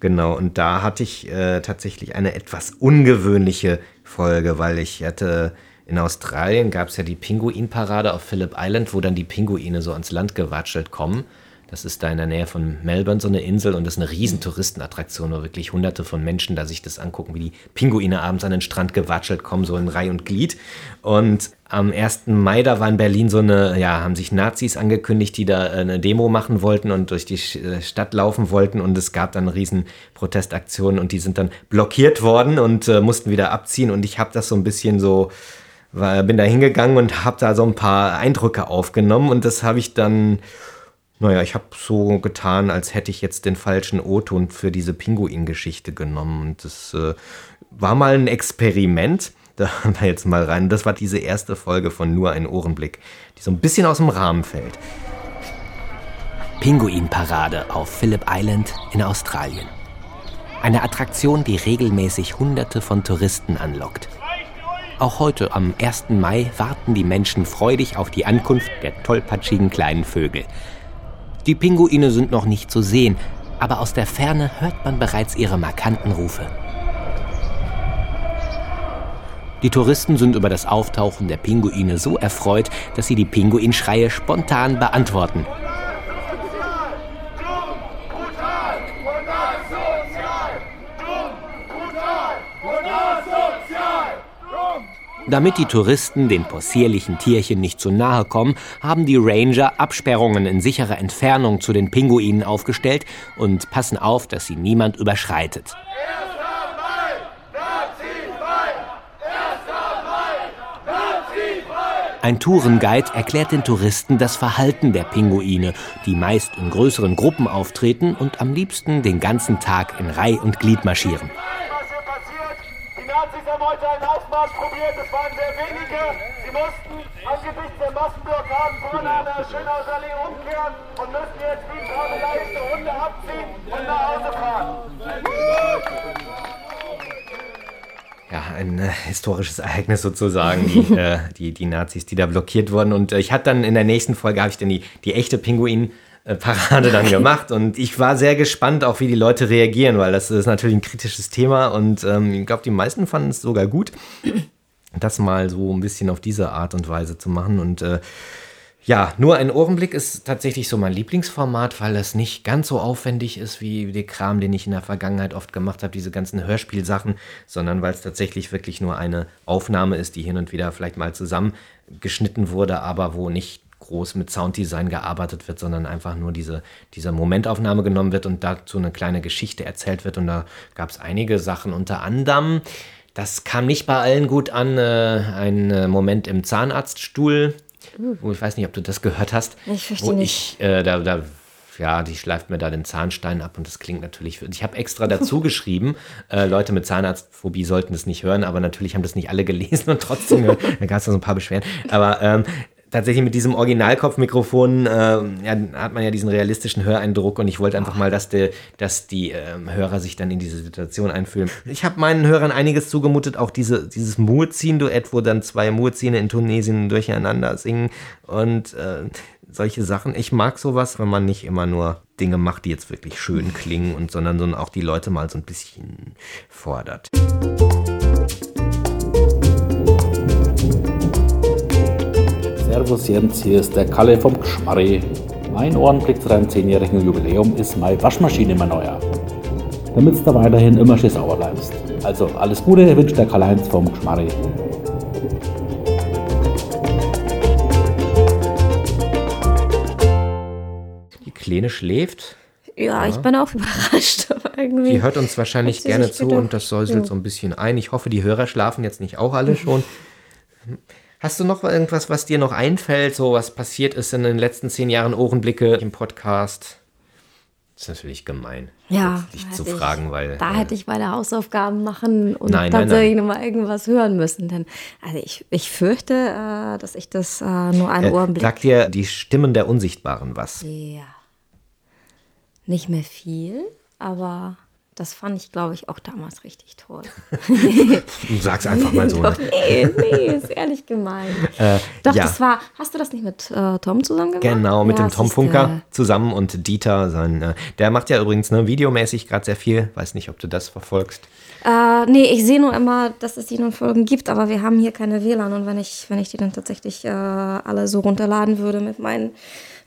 Genau, und da hatte ich äh, tatsächlich eine etwas ungewöhnliche Folge, weil ich hatte in Australien gab es ja die Pinguinparade auf Phillip Island, wo dann die Pinguine so ans Land gewatschelt kommen. Das ist da in der Nähe von Melbourne so eine Insel und das ist eine riesen Touristenattraktion, wo wirklich hunderte von Menschen da sich das angucken, wie die Pinguine abends an den Strand gewatschelt kommen, so in Reih und Glied. Und am 1. Mai, da war in Berlin so eine, ja, haben sich Nazis angekündigt, die da eine Demo machen wollten und durch die äh, Stadt laufen wollten und es gab dann riesen Protestaktionen und die sind dann blockiert worden und äh, mussten wieder abziehen und ich habe das so ein bisschen so, war, bin da hingegangen und habe da so ein paar Eindrücke aufgenommen und das habe ich dann naja, ich habe so getan, als hätte ich jetzt den falschen O-Ton für diese Pinguin-Geschichte genommen. Und das äh, war mal ein Experiment. Da haben wir jetzt mal rein. Das war diese erste Folge von Nur ein Ohrenblick, die so ein bisschen aus dem Rahmen fällt. Pinguinparade auf Phillip Island in Australien. Eine Attraktion, die regelmäßig Hunderte von Touristen anlockt. Auch heute, am 1. Mai, warten die Menschen freudig auf die Ankunft der tollpatschigen kleinen Vögel. Die Pinguine sind noch nicht zu sehen, aber aus der Ferne hört man bereits ihre markanten Rufe. Die Touristen sind über das Auftauchen der Pinguine so erfreut, dass sie die Pinguinschreie spontan beantworten. Damit die Touristen den possierlichen Tierchen nicht zu nahe kommen, haben die Ranger Absperrungen in sicherer Entfernung zu den Pinguinen aufgestellt und passen auf, dass sie niemand überschreitet. Ein Tourenguide erklärt den Touristen das Verhalten der Pinguine, die meist in größeren Gruppen auftreten und am liebsten den ganzen Tag in Reih und Glied marschieren. Haben heute einen Aufmarsch probiert, es waren sehr wenige. Sie mussten angesichts der Massenblockaden vorne an der Schönhausallee umkehren und müssen jetzt wie Kabelleichte Hunde abziehen und nach Hause fahren. ja, ein äh, historisches Ereignis sozusagen, die, äh, die, die Nazis, die da blockiert wurden. Und äh, ich hatte dann in der nächsten Folge, habe ich dann die, die echte Pinguin- Parade dann gemacht. Und ich war sehr gespannt, auch wie die Leute reagieren, weil das ist natürlich ein kritisches Thema. Und ähm, ich glaube, die meisten fanden es sogar gut, das mal so ein bisschen auf diese Art und Weise zu machen. Und äh, ja, nur ein Ohrenblick ist tatsächlich so mein Lieblingsformat, weil es nicht ganz so aufwendig ist wie der Kram, den ich in der Vergangenheit oft gemacht habe, diese ganzen Hörspielsachen, sondern weil es tatsächlich wirklich nur eine Aufnahme ist, die hin und wieder vielleicht mal zusammengeschnitten wurde, aber wo nicht groß mit Sounddesign gearbeitet wird, sondern einfach nur diese, diese Momentaufnahme genommen wird und dazu eine kleine Geschichte erzählt wird. Und da gab es einige Sachen, unter anderem, das kam nicht bei allen gut an, äh, ein äh, Moment im Zahnarztstuhl, wo ich weiß nicht, ob du das gehört hast. Ich verstehe wo nicht. Ich, äh, da, da ja, die schleift mir da den Zahnstein ab und das klingt natürlich. Ich habe extra dazu geschrieben, äh, Leute mit Zahnarztphobie sollten das nicht hören, aber natürlich haben das nicht alle gelesen und trotzdem, da gab es so ein paar Beschwerden. Aber ähm, tatsächlich mit diesem Originalkopfmikrofon äh, hat man ja diesen realistischen Höreindruck und ich wollte einfach mal, dass, der, dass die ähm, Hörer sich dann in diese Situation einfühlen. Ich habe meinen Hörern einiges zugemutet, auch diese, dieses Muezzin-Duett, wo dann zwei Muezzine in Tunesien durcheinander singen und äh, solche Sachen. Ich mag sowas, wenn man nicht immer nur Dinge macht, die jetzt wirklich schön klingen und sondern, sondern auch die Leute mal so ein bisschen fordert. Servus Jens, hier ist der Kalle vom Gschmarri. Mein Ohrenblick zu deinem 10-jährigen Jubiläum ist meine Waschmaschine immer neuer. Damit du da weiterhin immer schön sauber bleibst. Also alles Gute wünscht der Karl-Heinz vom Gschmarri. Die Kleine schläft. Ja, ich bin auch überrascht. irgendwie. Die hört uns wahrscheinlich gerne zu gedacht, und das säuselt ja. so ein bisschen ein. Ich hoffe, die Hörer schlafen jetzt nicht auch alle schon. Hast du noch irgendwas, was dir noch einfällt, so was passiert ist in den letzten zehn Jahren Ohrenblicke im Podcast? Das ist natürlich gemein, Ja, dich zu ich- fragen, weil Da äh, hätte ich meine Hausaufgaben machen und Nein, tatsächlich nochmal irgendwas hören müssen. Denn also ich, ich fürchte, äh, dass ich das äh, nur einen äh, Ohrenblick. sagt dir die Stimmen der Unsichtbaren was? Ja. Nicht mehr viel, aber das fand ich, glaube ich, auch damals richtig toll. Sag's einfach mal so. Doch, Ne? nee, nee, ist ehrlich gemein. Äh, Doch, ja. das war, hast du das nicht mit äh, Tom zusammen gemacht? Genau, mit Ja, dem Tom. Funker zusammen und Dieter, sein, äh, der macht ja übrigens ne, videomäßig gerade sehr viel. Weiß nicht, ob du das verfolgst. Äh, nee, ich sehe nur immer, dass es die nun Folgen gibt, aber wir haben hier keine WLAN und wenn ich, wenn ich die dann tatsächlich äh, alle so runterladen würde mit meinen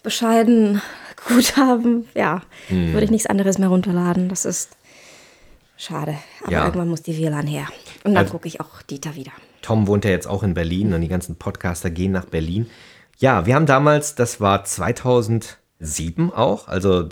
bescheidenen Guthaben, ja, Hm. würde ich nichts anderes mehr runterladen. Das ist schade. Aber Ja. irgendwann muss die WLAN her. Und dann Also- gucke ich auch Dieter wieder. Tom wohnt ja jetzt auch in Berlin und die ganzen Podcaster gehen nach Berlin. Ja, wir haben damals, das war 2007 auch, also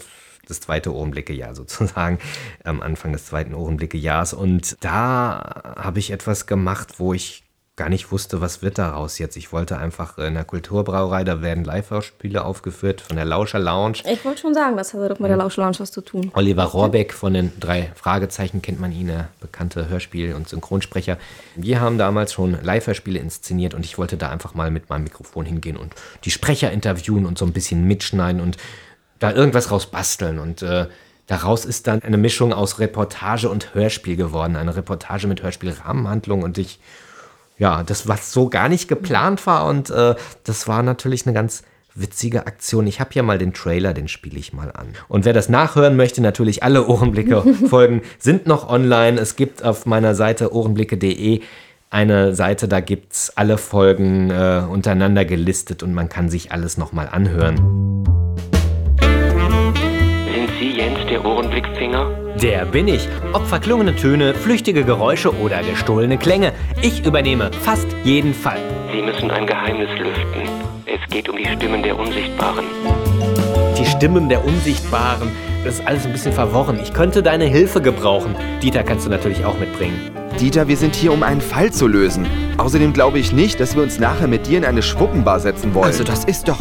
das zweite Ohrenblicke-Jahr sozusagen, am Anfang des zweiten Ohrenblicke-Jahres. Und da habe ich etwas gemacht, wo ich gar nicht wusste, was wird daraus jetzt. Ich wollte einfach in der Kulturbrauerei, da werden Live-Hörspiele aufgeführt von der Lauscher Lounge. Ich wollte schon sagen, das hatte doch mit der Lausch Lounge was zu tun. Oliver Rohrbeck von den drei Fragezeichen kennt man ihn, der bekannte Hörspiel- und Synchronsprecher. Wir haben damals schon Live-Hörspiele inszeniert und ich wollte da einfach mal mit meinem Mikrofon hingehen und die Sprecher interviewen und so ein bisschen mitschneiden und da irgendwas raus basteln. Und äh, daraus ist dann eine Mischung aus Reportage und Hörspiel geworden. Eine Reportage mit Hörspielrahmenhandlung und ich ja, das, was so gar nicht geplant war und äh, das war natürlich eine ganz witzige Aktion. Ich habe hier mal den Trailer, den spiele ich mal an. Und wer das nachhören möchte, natürlich alle Ohrenblicke-Folgen sind noch online. Es gibt auf meiner Seite ohrenblicke.de eine Seite, da gibt es alle Folgen äh, untereinander gelistet und man kann sich alles nochmal anhören. Sind Sie Jens, der Ohrenblickfinger? Der bin ich. Ob verklungene Töne, flüchtige Geräusche oder gestohlene Klänge. Ich übernehme fast jeden Fall. Sie müssen ein Geheimnis lüften. Es geht um die Stimmen der Unsichtbaren. Die Stimmen der Unsichtbaren. Das ist alles ein bisschen verworren. Ich könnte deine Hilfe gebrauchen. Dieter kannst du natürlich auch mitbringen. Dieter, wir sind hier, um einen Fall zu lösen. Außerdem glaube ich nicht, dass wir uns nachher mit dir in eine Schwuppenbar setzen wollen. Also das ist doch...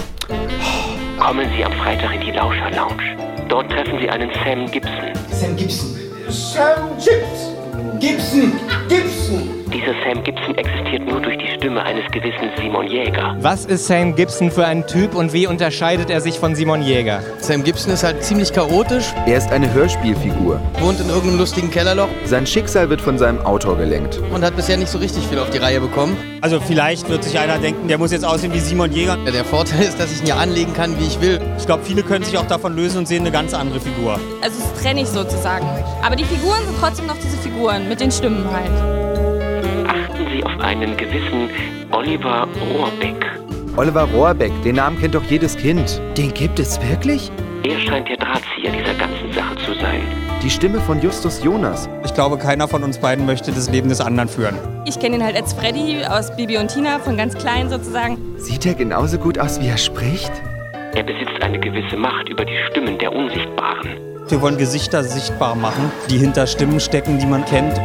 Kommen Sie am Freitag in die Lauscher Lounge. Dort treffen Sie einen Sam Gibson. Sam Gibson. Sam Chips. Gibson. Gibson. Dieser Sam Gibson existiert nur durch die Stimme eines gewissen Simon Jäger. Was ist Sam Gibson für ein Typ und wie unterscheidet er sich von Simon Jäger? Sam Gibson ist halt ziemlich chaotisch, Er ist eine Hörspielfigur. wohnt in irgendeinem lustigen Kellerloch Sein Schicksal wird von seinem Autor gelenkt. und hat bisher nicht so richtig viel auf die Reihe bekommen. Also vielleicht wird sich einer denken, der muss jetzt aussehen wie Simon Jäger. Ja, der Vorteil ist, dass ich ihn ja anlegen kann, wie ich will. Ich glaube, viele können sich auch davon lösen und sehen eine ganz andere Figur. Also es trenne ich sozusagen. Aber die Figuren sind trotzdem noch diese Figuren, mit den Stimmen halt. Auf einen gewissen Oliver Rohrbeck. Oliver Rohrbeck, den Namen kennt doch jedes Kind. Den gibt es wirklich? Er scheint der Drahtzieher dieser ganzen Sache zu sein. Die Stimme von Justus Jonas. Ich glaube, keiner von uns beiden möchte das Leben des anderen führen. Ich kenne ihn halt als Freddy aus Bibi und Tina, von ganz klein sozusagen. Sieht er genauso gut aus, wie er spricht? Er besitzt eine gewisse Macht über die Stimmen der Unsichtbaren. Wir wollen Gesichter sichtbar machen, die hinter Stimmen stecken, die man kennt.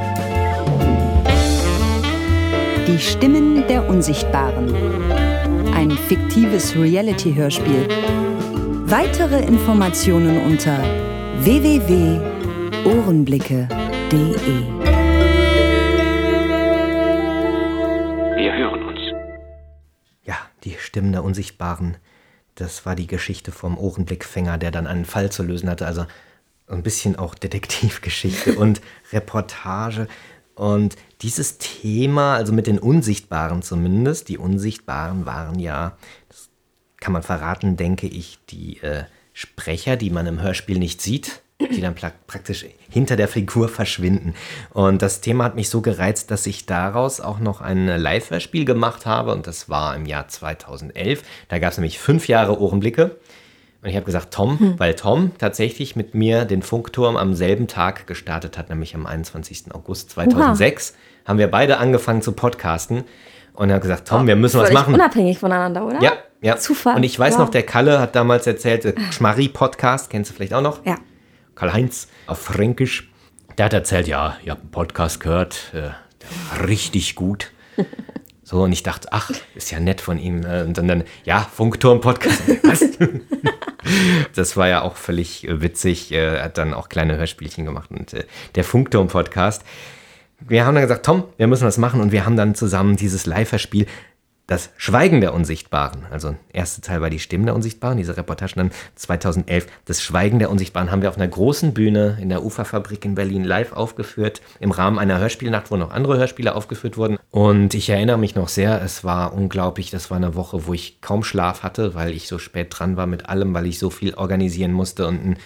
Die Stimmen der Unsichtbaren. Ein fiktives Reality-Hörspiel. Weitere Informationen unter www.ohrenblicke.de. Wir hören uns. Ja, die Stimmen der Unsichtbaren. Das war die Geschichte vom Ohrenblickfänger, der dann einen Fall zu lösen hatte. Also ein bisschen auch Detektivgeschichte und Reportage. Und dieses Thema, also mit den Unsichtbaren zumindest, die Unsichtbaren waren ja, das kann man verraten, denke ich, die äh, Sprecher, die man im Hörspiel nicht sieht, die dann praktisch hinter der Figur verschwinden. Und das Thema hat mich so gereizt, dass ich daraus auch noch ein Live-Hörspiel gemacht habe. Und das war im Jahr 2011. Da gab es nämlich fünf Jahre Ohrenblicke. Und ich habe gesagt, Tom, Hm. weil Tom tatsächlich mit mir den Funkturm am selben Tag gestartet hat, nämlich am 21. August 2006, haben wir beide angefangen zu podcasten. Und er hat gesagt, Tom, wir müssen was machen. unabhängig voneinander, oder? Ja, ja. Zufall. Und ich weiß Wow. noch, der Kalle hat damals erzählt, äh, Schmarri-Podcast, kennst du vielleicht auch noch? Ja. Karl-Heinz auf Fränkisch. Der hat erzählt, ja, ihr habt einen Podcast gehört, äh, der war richtig gut. So, und ich dachte, ach, ist ja nett von ihm. äh, Und dann, dann ja, Funkturm-Podcast. Das war ja auch völlig äh, witzig. Er hat dann auch kleine Hörspielchen gemacht. Und der Funkturm-Podcast. Wir haben dann gesagt, Tom, wir müssen das machen. Und wir haben dann zusammen dieses Live-Hörspiel das Schweigen der Unsichtbaren, also erster Teil war die Stimmen der Unsichtbaren, diese Reportage, dann 2011 das Schweigen der Unsichtbaren haben wir auf einer großen Bühne in der Uferfabrik in Berlin live aufgeführt, im Rahmen einer Hörspielnacht, wo noch andere Hörspiele aufgeführt wurden. Und ich erinnere mich noch sehr, es war unglaublich, das war eine Woche, wo ich kaum Schlaf hatte, weil ich so spät dran war mit allem, weil ich so viel organisieren musste und ein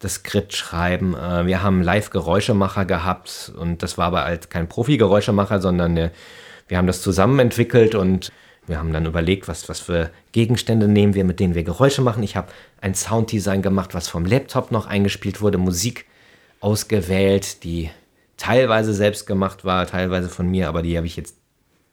das Skript schreiben. Äh, Wir haben Live-Geräuschemacher gehabt und das war aber halt kein Profi-Geräuschemacher, sondern äh, wir haben das zusammen entwickelt und wir haben dann überlegt, was, was für Gegenstände nehmen wir, mit denen wir Geräusche machen. Ich habe ein Sounddesign gemacht, was vom Laptop noch eingespielt wurde, Musik ausgewählt, die teilweise selbst gemacht war, teilweise von mir, aber die habe ich jetzt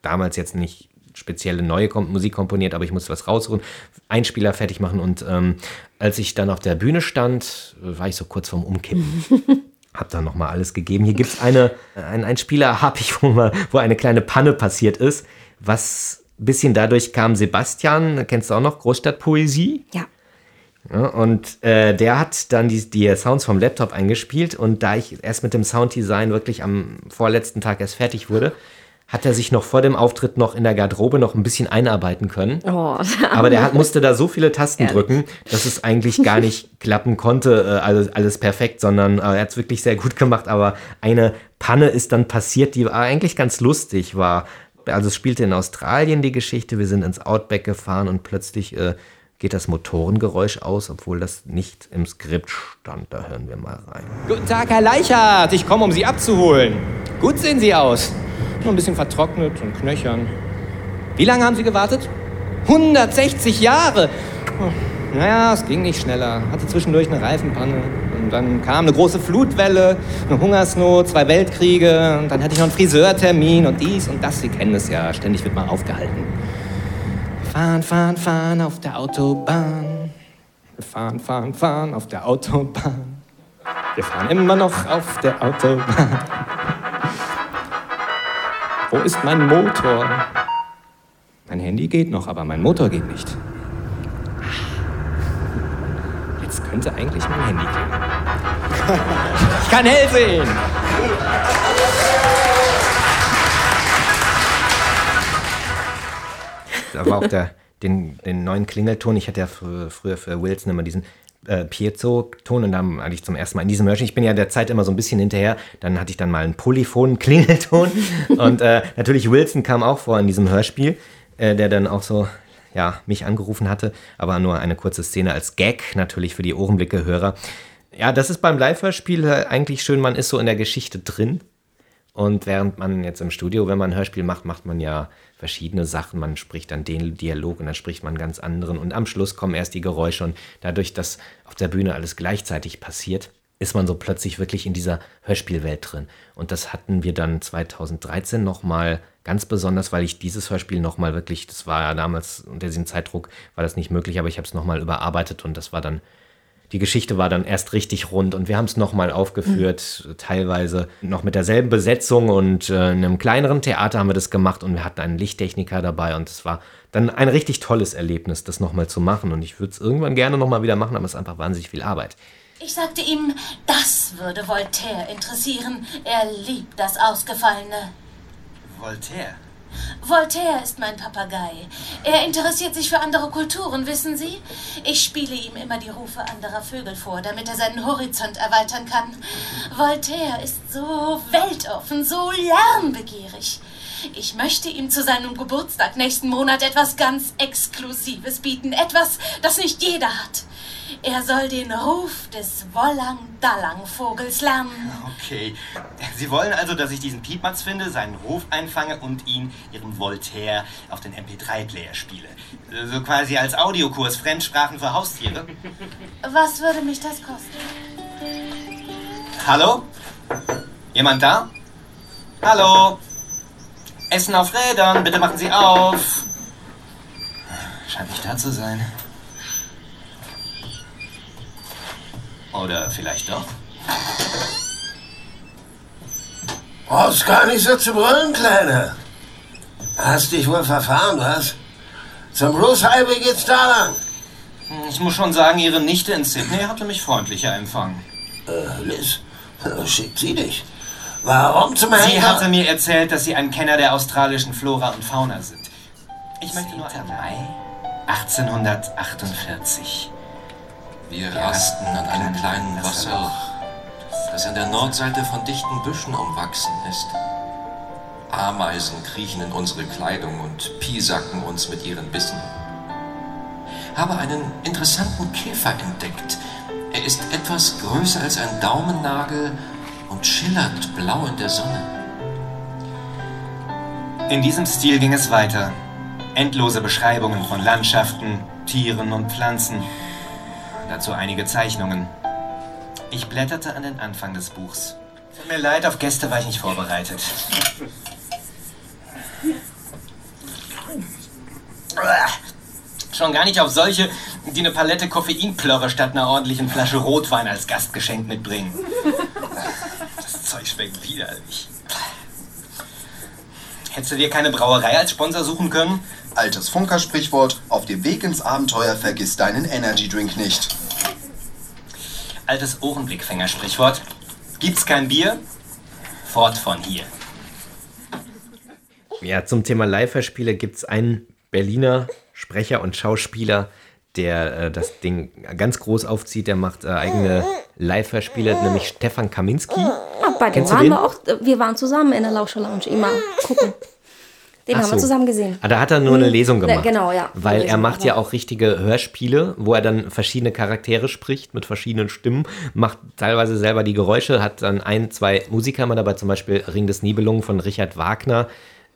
damals jetzt nicht spezielle neue Kom Musik komponiert, aber ich musste was rausholen, Einspieler fertig machen und ähm, als ich dann auf der Bühne stand, war ich so kurz vorm Umkippen. Hab dann nochmal alles gegeben. Hier gibt es eine, einen Einspieler, habe ich, wo, mal, wo eine kleine Panne passiert ist, was ein bisschen dadurch kam. Sebastian, kennst du auch noch Großstadtpoesie? Ja. Ja, und äh, der hat dann die, die Sounds vom Laptop eingespielt und da ich erst mit dem Sounddesign wirklich am vorletzten Tag erst fertig wurde, hat er sich noch vor dem Auftritt noch in der Garderobe noch ein bisschen einarbeiten können. Oh, Aber der hat, musste da so viele Tasten Ehrlich. drücken, dass es eigentlich gar nicht klappen konnte, äh, alles, alles perfekt, sondern äh, er hat es wirklich sehr gut gemacht. Aber eine Panne ist dann passiert, die eigentlich ganz lustig war. Also es spielte in Australien die Geschichte, wir sind ins Outback gefahren und plötzlich äh, geht das Motorengeräusch aus, obwohl das nicht im Skript stand. Da hören wir mal rein. Guten Tag, Herr Leichhardt. Ich komme, um Sie abzuholen. Gut sehen Sie aus. Nur ein bisschen vertrocknet und knöchern. Wie lange haben Sie gewartet? 160 Jahre! Oh, Naja, es ging nicht schneller. Hatte zwischendurch eine Reifenpanne. Und dann kam eine große Flutwelle, eine Hungersnot, zwei Weltkriege. Und dann hatte ich noch einen Friseurtermin und dies und das. Sie kennen es ja. Ständig wird man aufgehalten. Fahren, fahren, fahren auf der Autobahn. Wir fahren, fahren, fahren auf der Autobahn. Wir fahren immer noch auf der Autobahn. Wo ist mein Motor? Mein Handy geht noch, aber mein Motor geht nicht. Jetzt könnte eigentlich mein Handy gehen. Ich kann hell sehen! War auch der, den, den neuen Klingelton. Ich hatte ja frü- früher für Wilson immer diesen äh, Piezo-Ton und dann hatte ich zum ersten Mal in diesem Hörspiel, ich bin ja der Zeit immer so ein bisschen hinterher, dann hatte ich dann mal einen polyphonen Klingelton und äh, natürlich Wilson kam auch vor in diesem Hörspiel, äh, der dann auch so, ja, mich angerufen hatte, aber nur eine kurze Szene als Gag natürlich für die Ohrenblicke-Hörer. Ja, das ist beim Live-Hörspiel äh, eigentlich schön, man ist so in der Geschichte drin. Und während man jetzt im Studio, wenn man ein Hörspiel macht, macht man ja verschiedene Sachen. Man spricht dann den Dialog und dann spricht man einen ganz anderen. Und am Schluss kommen erst die Geräusche. Und dadurch, dass auf der Bühne alles gleichzeitig passiert, ist man so plötzlich wirklich in dieser Hörspielwelt drin. Und das hatten wir dann 2013 nochmal ganz besonders, weil ich dieses Hörspiel nochmal wirklich, das war ja damals unter diesem Zeitdruck, war das nicht möglich, aber ich habe es nochmal überarbeitet und das war dann die Geschichte war dann erst richtig rund und wir haben es nochmal aufgeführt, teilweise noch mit derselben Besetzung und äh, in einem kleineren Theater haben wir das gemacht und wir hatten einen Lichttechniker dabei und es war dann ein richtig tolles Erlebnis, das nochmal zu machen und ich würde es irgendwann gerne nochmal wieder machen, aber es ist einfach wahnsinnig viel Arbeit. Ich sagte ihm, das würde Voltaire interessieren. Er liebt das Ausgefallene. Voltaire. Voltaire ist mein Papagei. Er interessiert sich für andere Kulturen, wissen Sie? Ich spiele ihm immer die Rufe anderer Vögel vor, damit er seinen Horizont erweitern kann. Voltaire ist so weltoffen, so lernbegierig. Ich möchte ihm zu seinem Geburtstag nächsten Monat etwas ganz Exklusives bieten, etwas, das nicht jeder hat. Er soll den Ruf des Wollang-Dallang-Vogels lernen. Okay. Sie wollen also, dass ich diesen Piepmatz finde, seinen Ruf einfange und ihn, Ihrem Voltaire, auf den MP3-Player spiele. So quasi als Audiokurs Fremdsprachen für Haustiere. Was würde mich das kosten? Hallo? Jemand da? Hallo? Essen auf Rädern, bitte machen Sie auf. Scheint nicht da zu sein. Oder vielleicht doch? Brauchst gar nicht so zu brüllen, Kleiner. Hast dich wohl verfahren, was? Zum Bruce Highway geht's da lang. Ich muss schon sagen, Ihre Nichte in Sydney hatte mich freundlicher empfangen. Äh, Liz, schickt sie dich. Warum zum Sie Henker? hatte mir erzählt, dass Sie ein Kenner der australischen Flora und Fauna sind. Ich möchte nur an Mai 1848. Wir rasten an einem kleinen Wasserloch, das an der Nordseite von dichten Büschen umwachsen ist. Ameisen kriechen in unsere Kleidung und piesacken uns mit ihren Bissen. Habe einen interessanten Käfer entdeckt. Er ist etwas größer als ein Daumennagel und schillert blau in der Sonne. In diesem Stil ging es weiter. Endlose Beschreibungen von Landschaften, Tieren und Pflanzen. Dazu einige Zeichnungen. Ich blätterte an den Anfang des Buchs. Tut mir leid, auf Gäste war ich nicht vorbereitet. Schon gar nicht auf solche, die eine Palette Koffeinplörre statt einer ordentlichen Flasche Rotwein als Gastgeschenk mitbringen. Das Zeug schmeckt widerlich. Hättest du dir keine Brauerei als Sponsor suchen können? Altes Funkersprichwort, auf dem Weg ins Abenteuer vergiss deinen Energy Drink nicht. Altes Ohrenblickfänger-Sprichwort. Gibt's kein Bier? Fort von hier. Ja, zum Thema Live-Hörspiele gibt es einen Berliner Sprecher und Schauspieler, der äh, das Ding ganz groß aufzieht. Der macht äh, eigene Live-Hörspiele, nämlich Stefan Kaminski. Ach, bei dem Kennst du waren den? wir auch, wir waren zusammen in der Lauscher Lounge immer gucken. Den Ach haben wir so. zusammen gesehen. Ah, da hat er nur eine Hm. Lesung gemacht. Genau, ja. Weil er macht ja auch richtige Hörspiele, wo er dann verschiedene Charaktere spricht mit verschiedenen Stimmen, macht teilweise selber die Geräusche, hat dann ein, zwei Musiker immer dabei, zum Beispiel Ring des Nibelungen von Richard Wagner,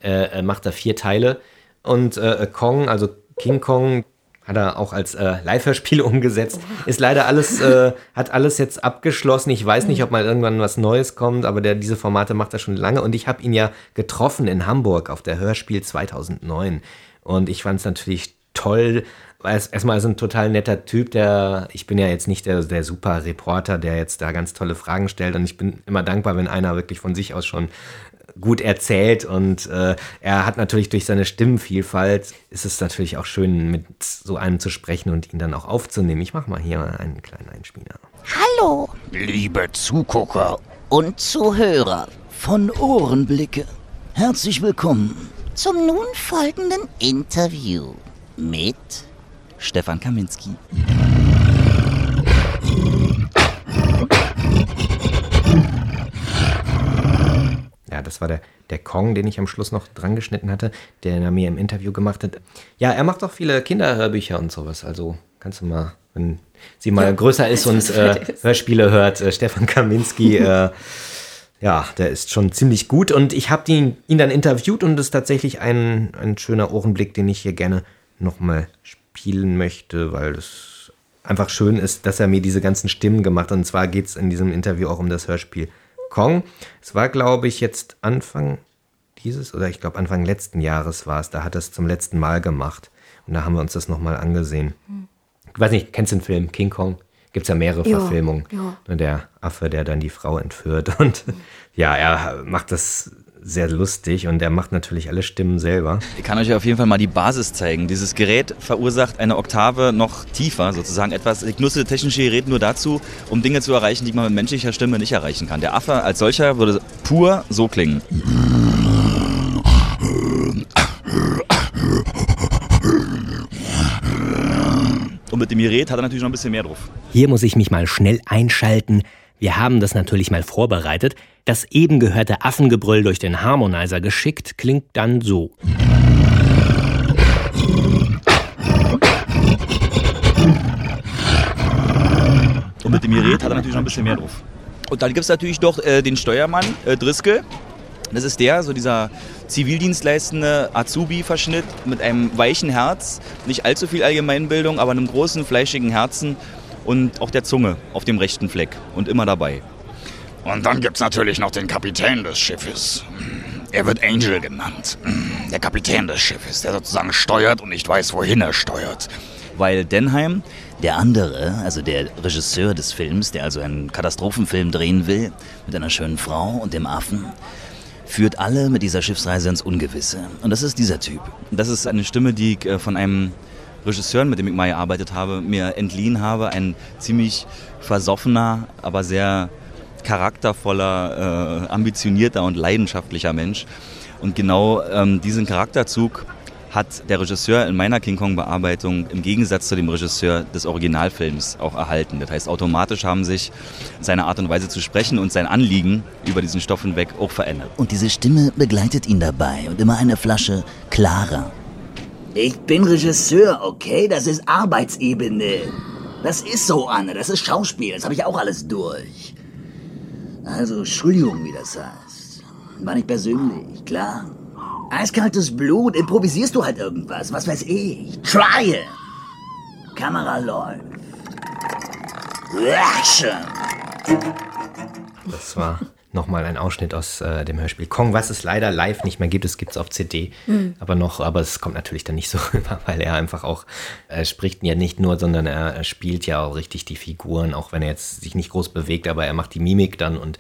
äh, äh, macht da vier Teile. Und äh, Kong, also King Kong, hat er auch als äh, Live-Hörspiel umgesetzt. Ist leider alles, äh, hat alles jetzt abgeschlossen. Ich weiß nicht, ob mal irgendwann was Neues kommt, aber der, diese Formate macht er schon lange. Und ich habe ihn ja getroffen in Hamburg auf der Hörspiel 2009. Und ich fand es natürlich toll, erstmal ist ein total netter Typ, der, ich bin ja jetzt nicht der, der super Reporter, der jetzt da ganz tolle Fragen stellt. Und ich bin immer dankbar, wenn einer wirklich von sich aus schon gut erzählt und äh, er hat natürlich durch seine Stimmenvielfalt ist es natürlich auch schön mit so einem zu sprechen und ihn dann auch aufzunehmen. Ich mache mal hier einen kleinen Einspieler. Hallo, liebe Zugucker und Zuhörer von Ohrenblicke. Herzlich willkommen zum nun folgenden Interview mit Stefan Kaminski. Ja, das war der, der Kong, den ich am Schluss noch dran geschnitten hatte, der er mir im Interview gemacht hat. Ja, er macht auch viele Kinderhörbücher und sowas. Also kannst du mal, wenn sie mal Ja, größer ist und äh. Hörspiele hört, äh, Stefan Kaminski, äh, ja, der ist schon ziemlich gut. Und ich habe ihn, ihn dann interviewt und es ist tatsächlich ein, ein schöner Ohrenblick, den ich hier gerne nochmal spielen möchte, weil es einfach schön ist, dass er mir diese ganzen Stimmen gemacht hat. Und zwar geht es in diesem Interview auch um das Hörspiel Kong. Es war, glaube ich, jetzt Anfang dieses oder ich glaube Anfang letzten Jahres war es. Da hat er es zum letzten Mal gemacht. Und da haben wir uns das nochmal angesehen. Ich weiß nicht, kennst du den Film King Kong? Gibt es ja mehrere Ja, Verfilmungen. ja. Und Der Affe, der dann die Frau entführt. Und ja, er macht das sehr lustig und er macht natürlich alle Stimmen selber. Ich kann euch auf jeden Fall mal die Basis zeigen. Dieses Gerät verursacht eine Oktave noch tiefer, sozusagen etwas. Ich nutze technische Gerät nur dazu, um Dinge zu erreichen, die man mit menschlicher Stimme nicht erreichen kann. Der Affe als solcher würde pur so klingen. Und mit dem Gerät hat er natürlich noch ein bisschen mehr drauf. Hier muss ich mich mal schnell einschalten. Wir haben das natürlich mal vorbereitet. Das eben gehörte Affengebrüll durch den Harmonizer geschickt klingt dann so. Und mit dem Gerät hat er natürlich noch ein bisschen mehr drauf. Und dann gibt es natürlich noch äh, den Steuermann, äh, Driscoll. Das ist der, so dieser zivildienstleistende Azubi-Verschnitt mit einem weichen Herz, nicht allzu viel Allgemeinbildung, aber einem großen, fleischigen Herzen und auch der Zunge auf dem rechten Fleck und immer dabei. Und dann gibt's natürlich noch den Kapitän des Schiffes. Er wird Angel genannt. Der Kapitän des Schiffes, der sozusagen steuert und nicht weiß, wohin er steuert. Weil Denheim, Der andere, also der Regisseur des Films, der also einen Katastrophenfilm drehen will, mit einer schönen Frau und dem Affen, führt alle mit dieser Schiffsreise ins Ungewisse. Und das ist dieser Typ. Das ist eine Stimme, die ich äh, von einem Regisseur, mit dem ich mal gearbeitet habe, mir entliehen habe. Ein ziemlich versoffener, aber sehr charaktervoller, äh, ambitionierter und leidenschaftlicher Mensch. Und genau ähm, diesen Charakterzug hat der Regisseur in meiner King Kong-Bearbeitung im Gegensatz zu dem Regisseur des Originalfilms auch erhalten. Das heißt, automatisch haben sich seine Art und Weise zu sprechen und sein Anliegen über diesen Stoff hinweg auch verändert. Und diese Stimme begleitet ihn dabei und immer eine Flasche Clara. Ich bin Regisseur, okay? Das ist Arbeitsebene. Das ist so, Anne. Das ist Schauspiel. Das habe ich auch alles durch. Also, Entschuldigung, wie das heißt. War nicht persönlich, klar. Eiskaltes Blut, improvisierst du halt irgendwas, was weiß ich. Try it. Kamera läuft. Action. Das war nochmal ein Ausschnitt aus äh, dem Hörspiel Kong, was es leider live nicht mehr gibt. Es gibt es auf CD, Mhm. aber noch, aber es kommt natürlich dann nicht so rüber, weil er einfach auch äh, spricht ja nicht nur, sondern er, spielt ja auch richtig die Figuren, auch wenn er jetzt sich nicht groß bewegt, aber er macht die Mimik dann und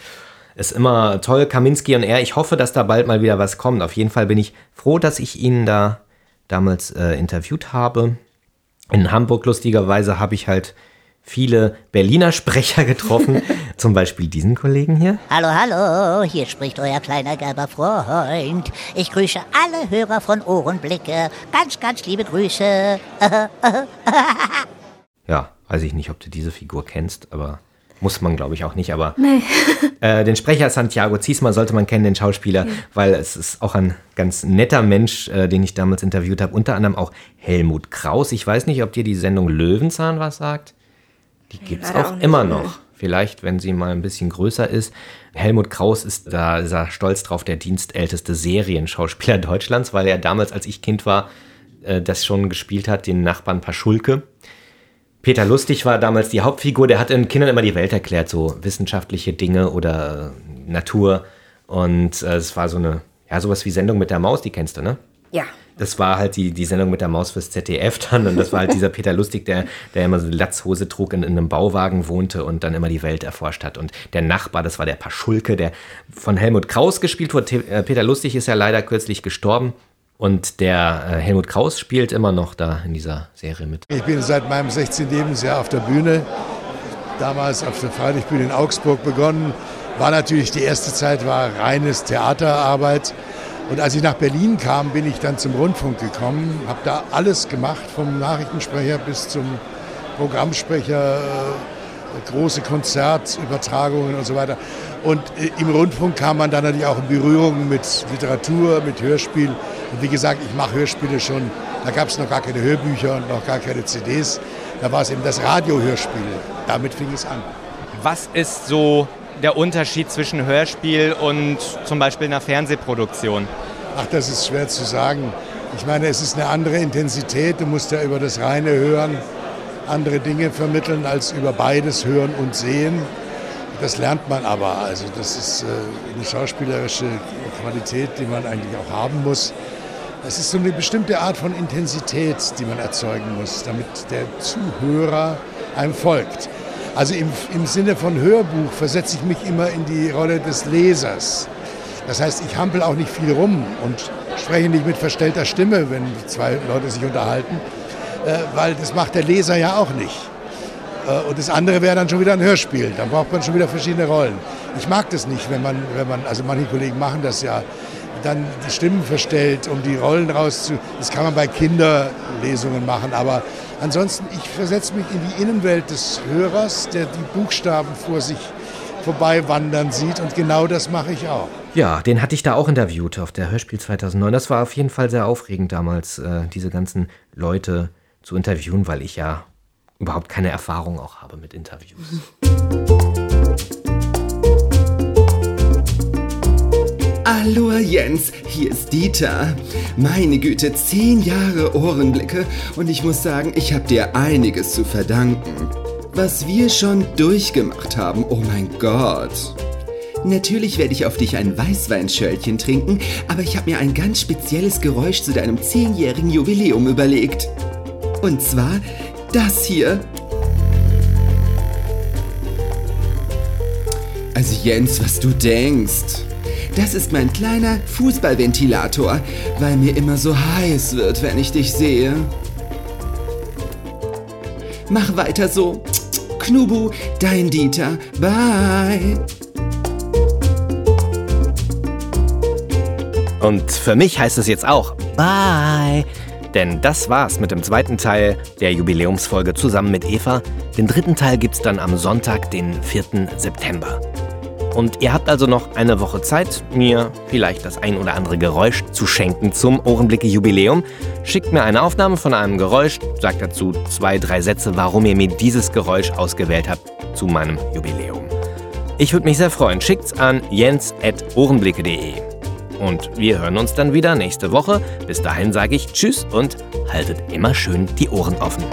ist immer toll, Kaminski und er. Ich hoffe, dass da bald mal wieder was kommt. Auf jeden Fall bin ich froh, dass ich ihn da damals äh, interviewt habe. In Hamburg lustigerweise habe ich halt viele Berliner Sprecher getroffen, zum Beispiel diesen Kollegen hier. Hallo, hallo, hier spricht euer kleiner gelber Freund. Ich grüße alle Hörer von Ohrenblicke. Ganz, ganz liebe Grüße. Ja, weiß ich nicht, ob du diese Figur kennst, aber muss man, glaube ich, auch nicht. Aber Nee. äh, den Sprecher Santiago Ziesmer sollte man kennen, den Schauspieler, Ja. weil es ist auch ein ganz netter Mensch, äh, den ich damals interviewt habe. Unter anderem auch Helmut Kraus. Ich weiß nicht, ob dir die Sendung Löwenzahn was sagt. Die gibt es auch auch immer noch. Vielleicht, wenn sie mal ein bisschen größer ist. Helmut Kraus ist da ist er stolz drauf, der dienstälteste Serienschauspieler Deutschlands, weil er damals, als ich Kind war, äh, das schon gespielt hat, den Nachbarn Paschulke. Peter Lustig war damals die Hauptfigur, der hat den Kindern immer die Welt erklärt, so wissenschaftliche Dinge oder äh, Natur. Und äh, es war so eine, ja, sowas wie Sendung mit der Maus, die kennst du, ne? Ja. Das war halt die, die Sendung mit der Maus fürs ZDF dann. Und das war halt dieser Peter Lustig, der, der immer so eine Latzhose trug, in, in einem Bauwagen wohnte und dann immer die Welt erforscht hat. Und der Nachbar, das war der Paschulke, der von Helmut Kraus gespielt wurde. Äh, Peter Lustig ist ja leider kürzlich gestorben. Und der äh, Helmut Kraus spielt immer noch da in dieser Serie mit. Ich bin seit meinem 16. Lebensjahr auf der Bühne. Damals auf der Freilichtbühne in Augsburg begonnen. War natürlich die erste Zeit war reines Theaterarbeit. Und als ich nach Berlin kam, bin ich dann zum Rundfunk gekommen, habe da alles gemacht, vom Nachrichtensprecher bis zum Programmsprecher, äh, große Konzertübertragungen und so weiter. Und äh, im Rundfunk kam man dann natürlich auch in Berührung mit Literatur, mit Hörspiel. Und wie gesagt, ich mache Hörspiele schon, da gab es noch gar keine Hörbücher und noch gar keine CDs. Da war es eben das Radiohörspiel. Damit fing es an. Was ist so der Unterschied zwischen Hörspiel und zum Beispiel einer Fernsehproduktion? Ach, das ist schwer zu sagen. Ich meine, es ist eine andere Intensität. Du musst ja über das reine Hören andere Dinge vermitteln als über beides Hören und Sehen. Das lernt man aber. Also das ist äh, eine schauspielerische Qualität, die man eigentlich auch haben muss. Es ist so eine bestimmte Art von Intensität, die man erzeugen muss, damit der Zuhörer einem folgt. Also im, im Sinne von Hörbuch versetze ich mich immer in die Rolle des Lesers. Das heißt, ich hampel auch nicht viel rum und spreche nicht mit verstellter Stimme, wenn zwei Leute sich unterhalten, äh, weil das macht der Leser ja auch nicht. Äh, und das andere wäre dann schon wieder ein Hörspiel. Dann braucht man schon wieder verschiedene Rollen. Ich mag das nicht, wenn man, wenn man, also manche Kollegen machen das ja, dann die Stimmen verstellt, um die Rollen rauszu. Das kann man bei Kinderlesungen machen, aber ansonsten, ich versetze mich in die Innenwelt des Hörers, der die Buchstaben vor sich vorbei wandern sieht und genau das mache ich auch. Ja, den hatte ich da auch interviewt auf der Hörspiel 2009. Das war auf jeden Fall sehr aufregend damals, äh, diese ganzen Leute zu interviewen, weil ich ja überhaupt keine Erfahrung auch habe mit Interviews. Aloha Jens, hier ist Dieter. Meine Güte, zehn Jahre Ohrenblicke und ich muss sagen, ich habe dir einiges zu verdanken was wir schon durchgemacht haben. Oh mein Gott. Natürlich werde ich auf dich ein Weißweinschörlchen trinken, aber ich habe mir ein ganz spezielles Geräusch zu deinem zehnjährigen Jubiläum überlegt. Und zwar das hier. Also Jens, was du denkst. Das ist mein kleiner Fußballventilator, weil mir immer so heiß wird, wenn ich dich sehe. Mach weiter so. Knubu, dein Dieter. Bye. Und für mich heißt es jetzt auch Bye. Denn das war's mit dem zweiten Teil der Jubiläumsfolge zusammen mit Eva. Den dritten Teil gibt's dann am Sonntag, den 4. September. Und ihr habt also noch eine Woche Zeit, mir vielleicht das ein oder andere Geräusch zu schenken zum Ohrenblicke Jubiläum. Schickt mir eine Aufnahme von einem Geräusch, sagt dazu zwei, drei Sätze, warum ihr mir dieses Geräusch ausgewählt habt zu meinem Jubiläum. Ich würde mich sehr freuen. Schickt's an jens.ohrenblicke.de. Und wir hören uns dann wieder nächste Woche. Bis dahin sage ich Tschüss und haltet immer schön die Ohren offen.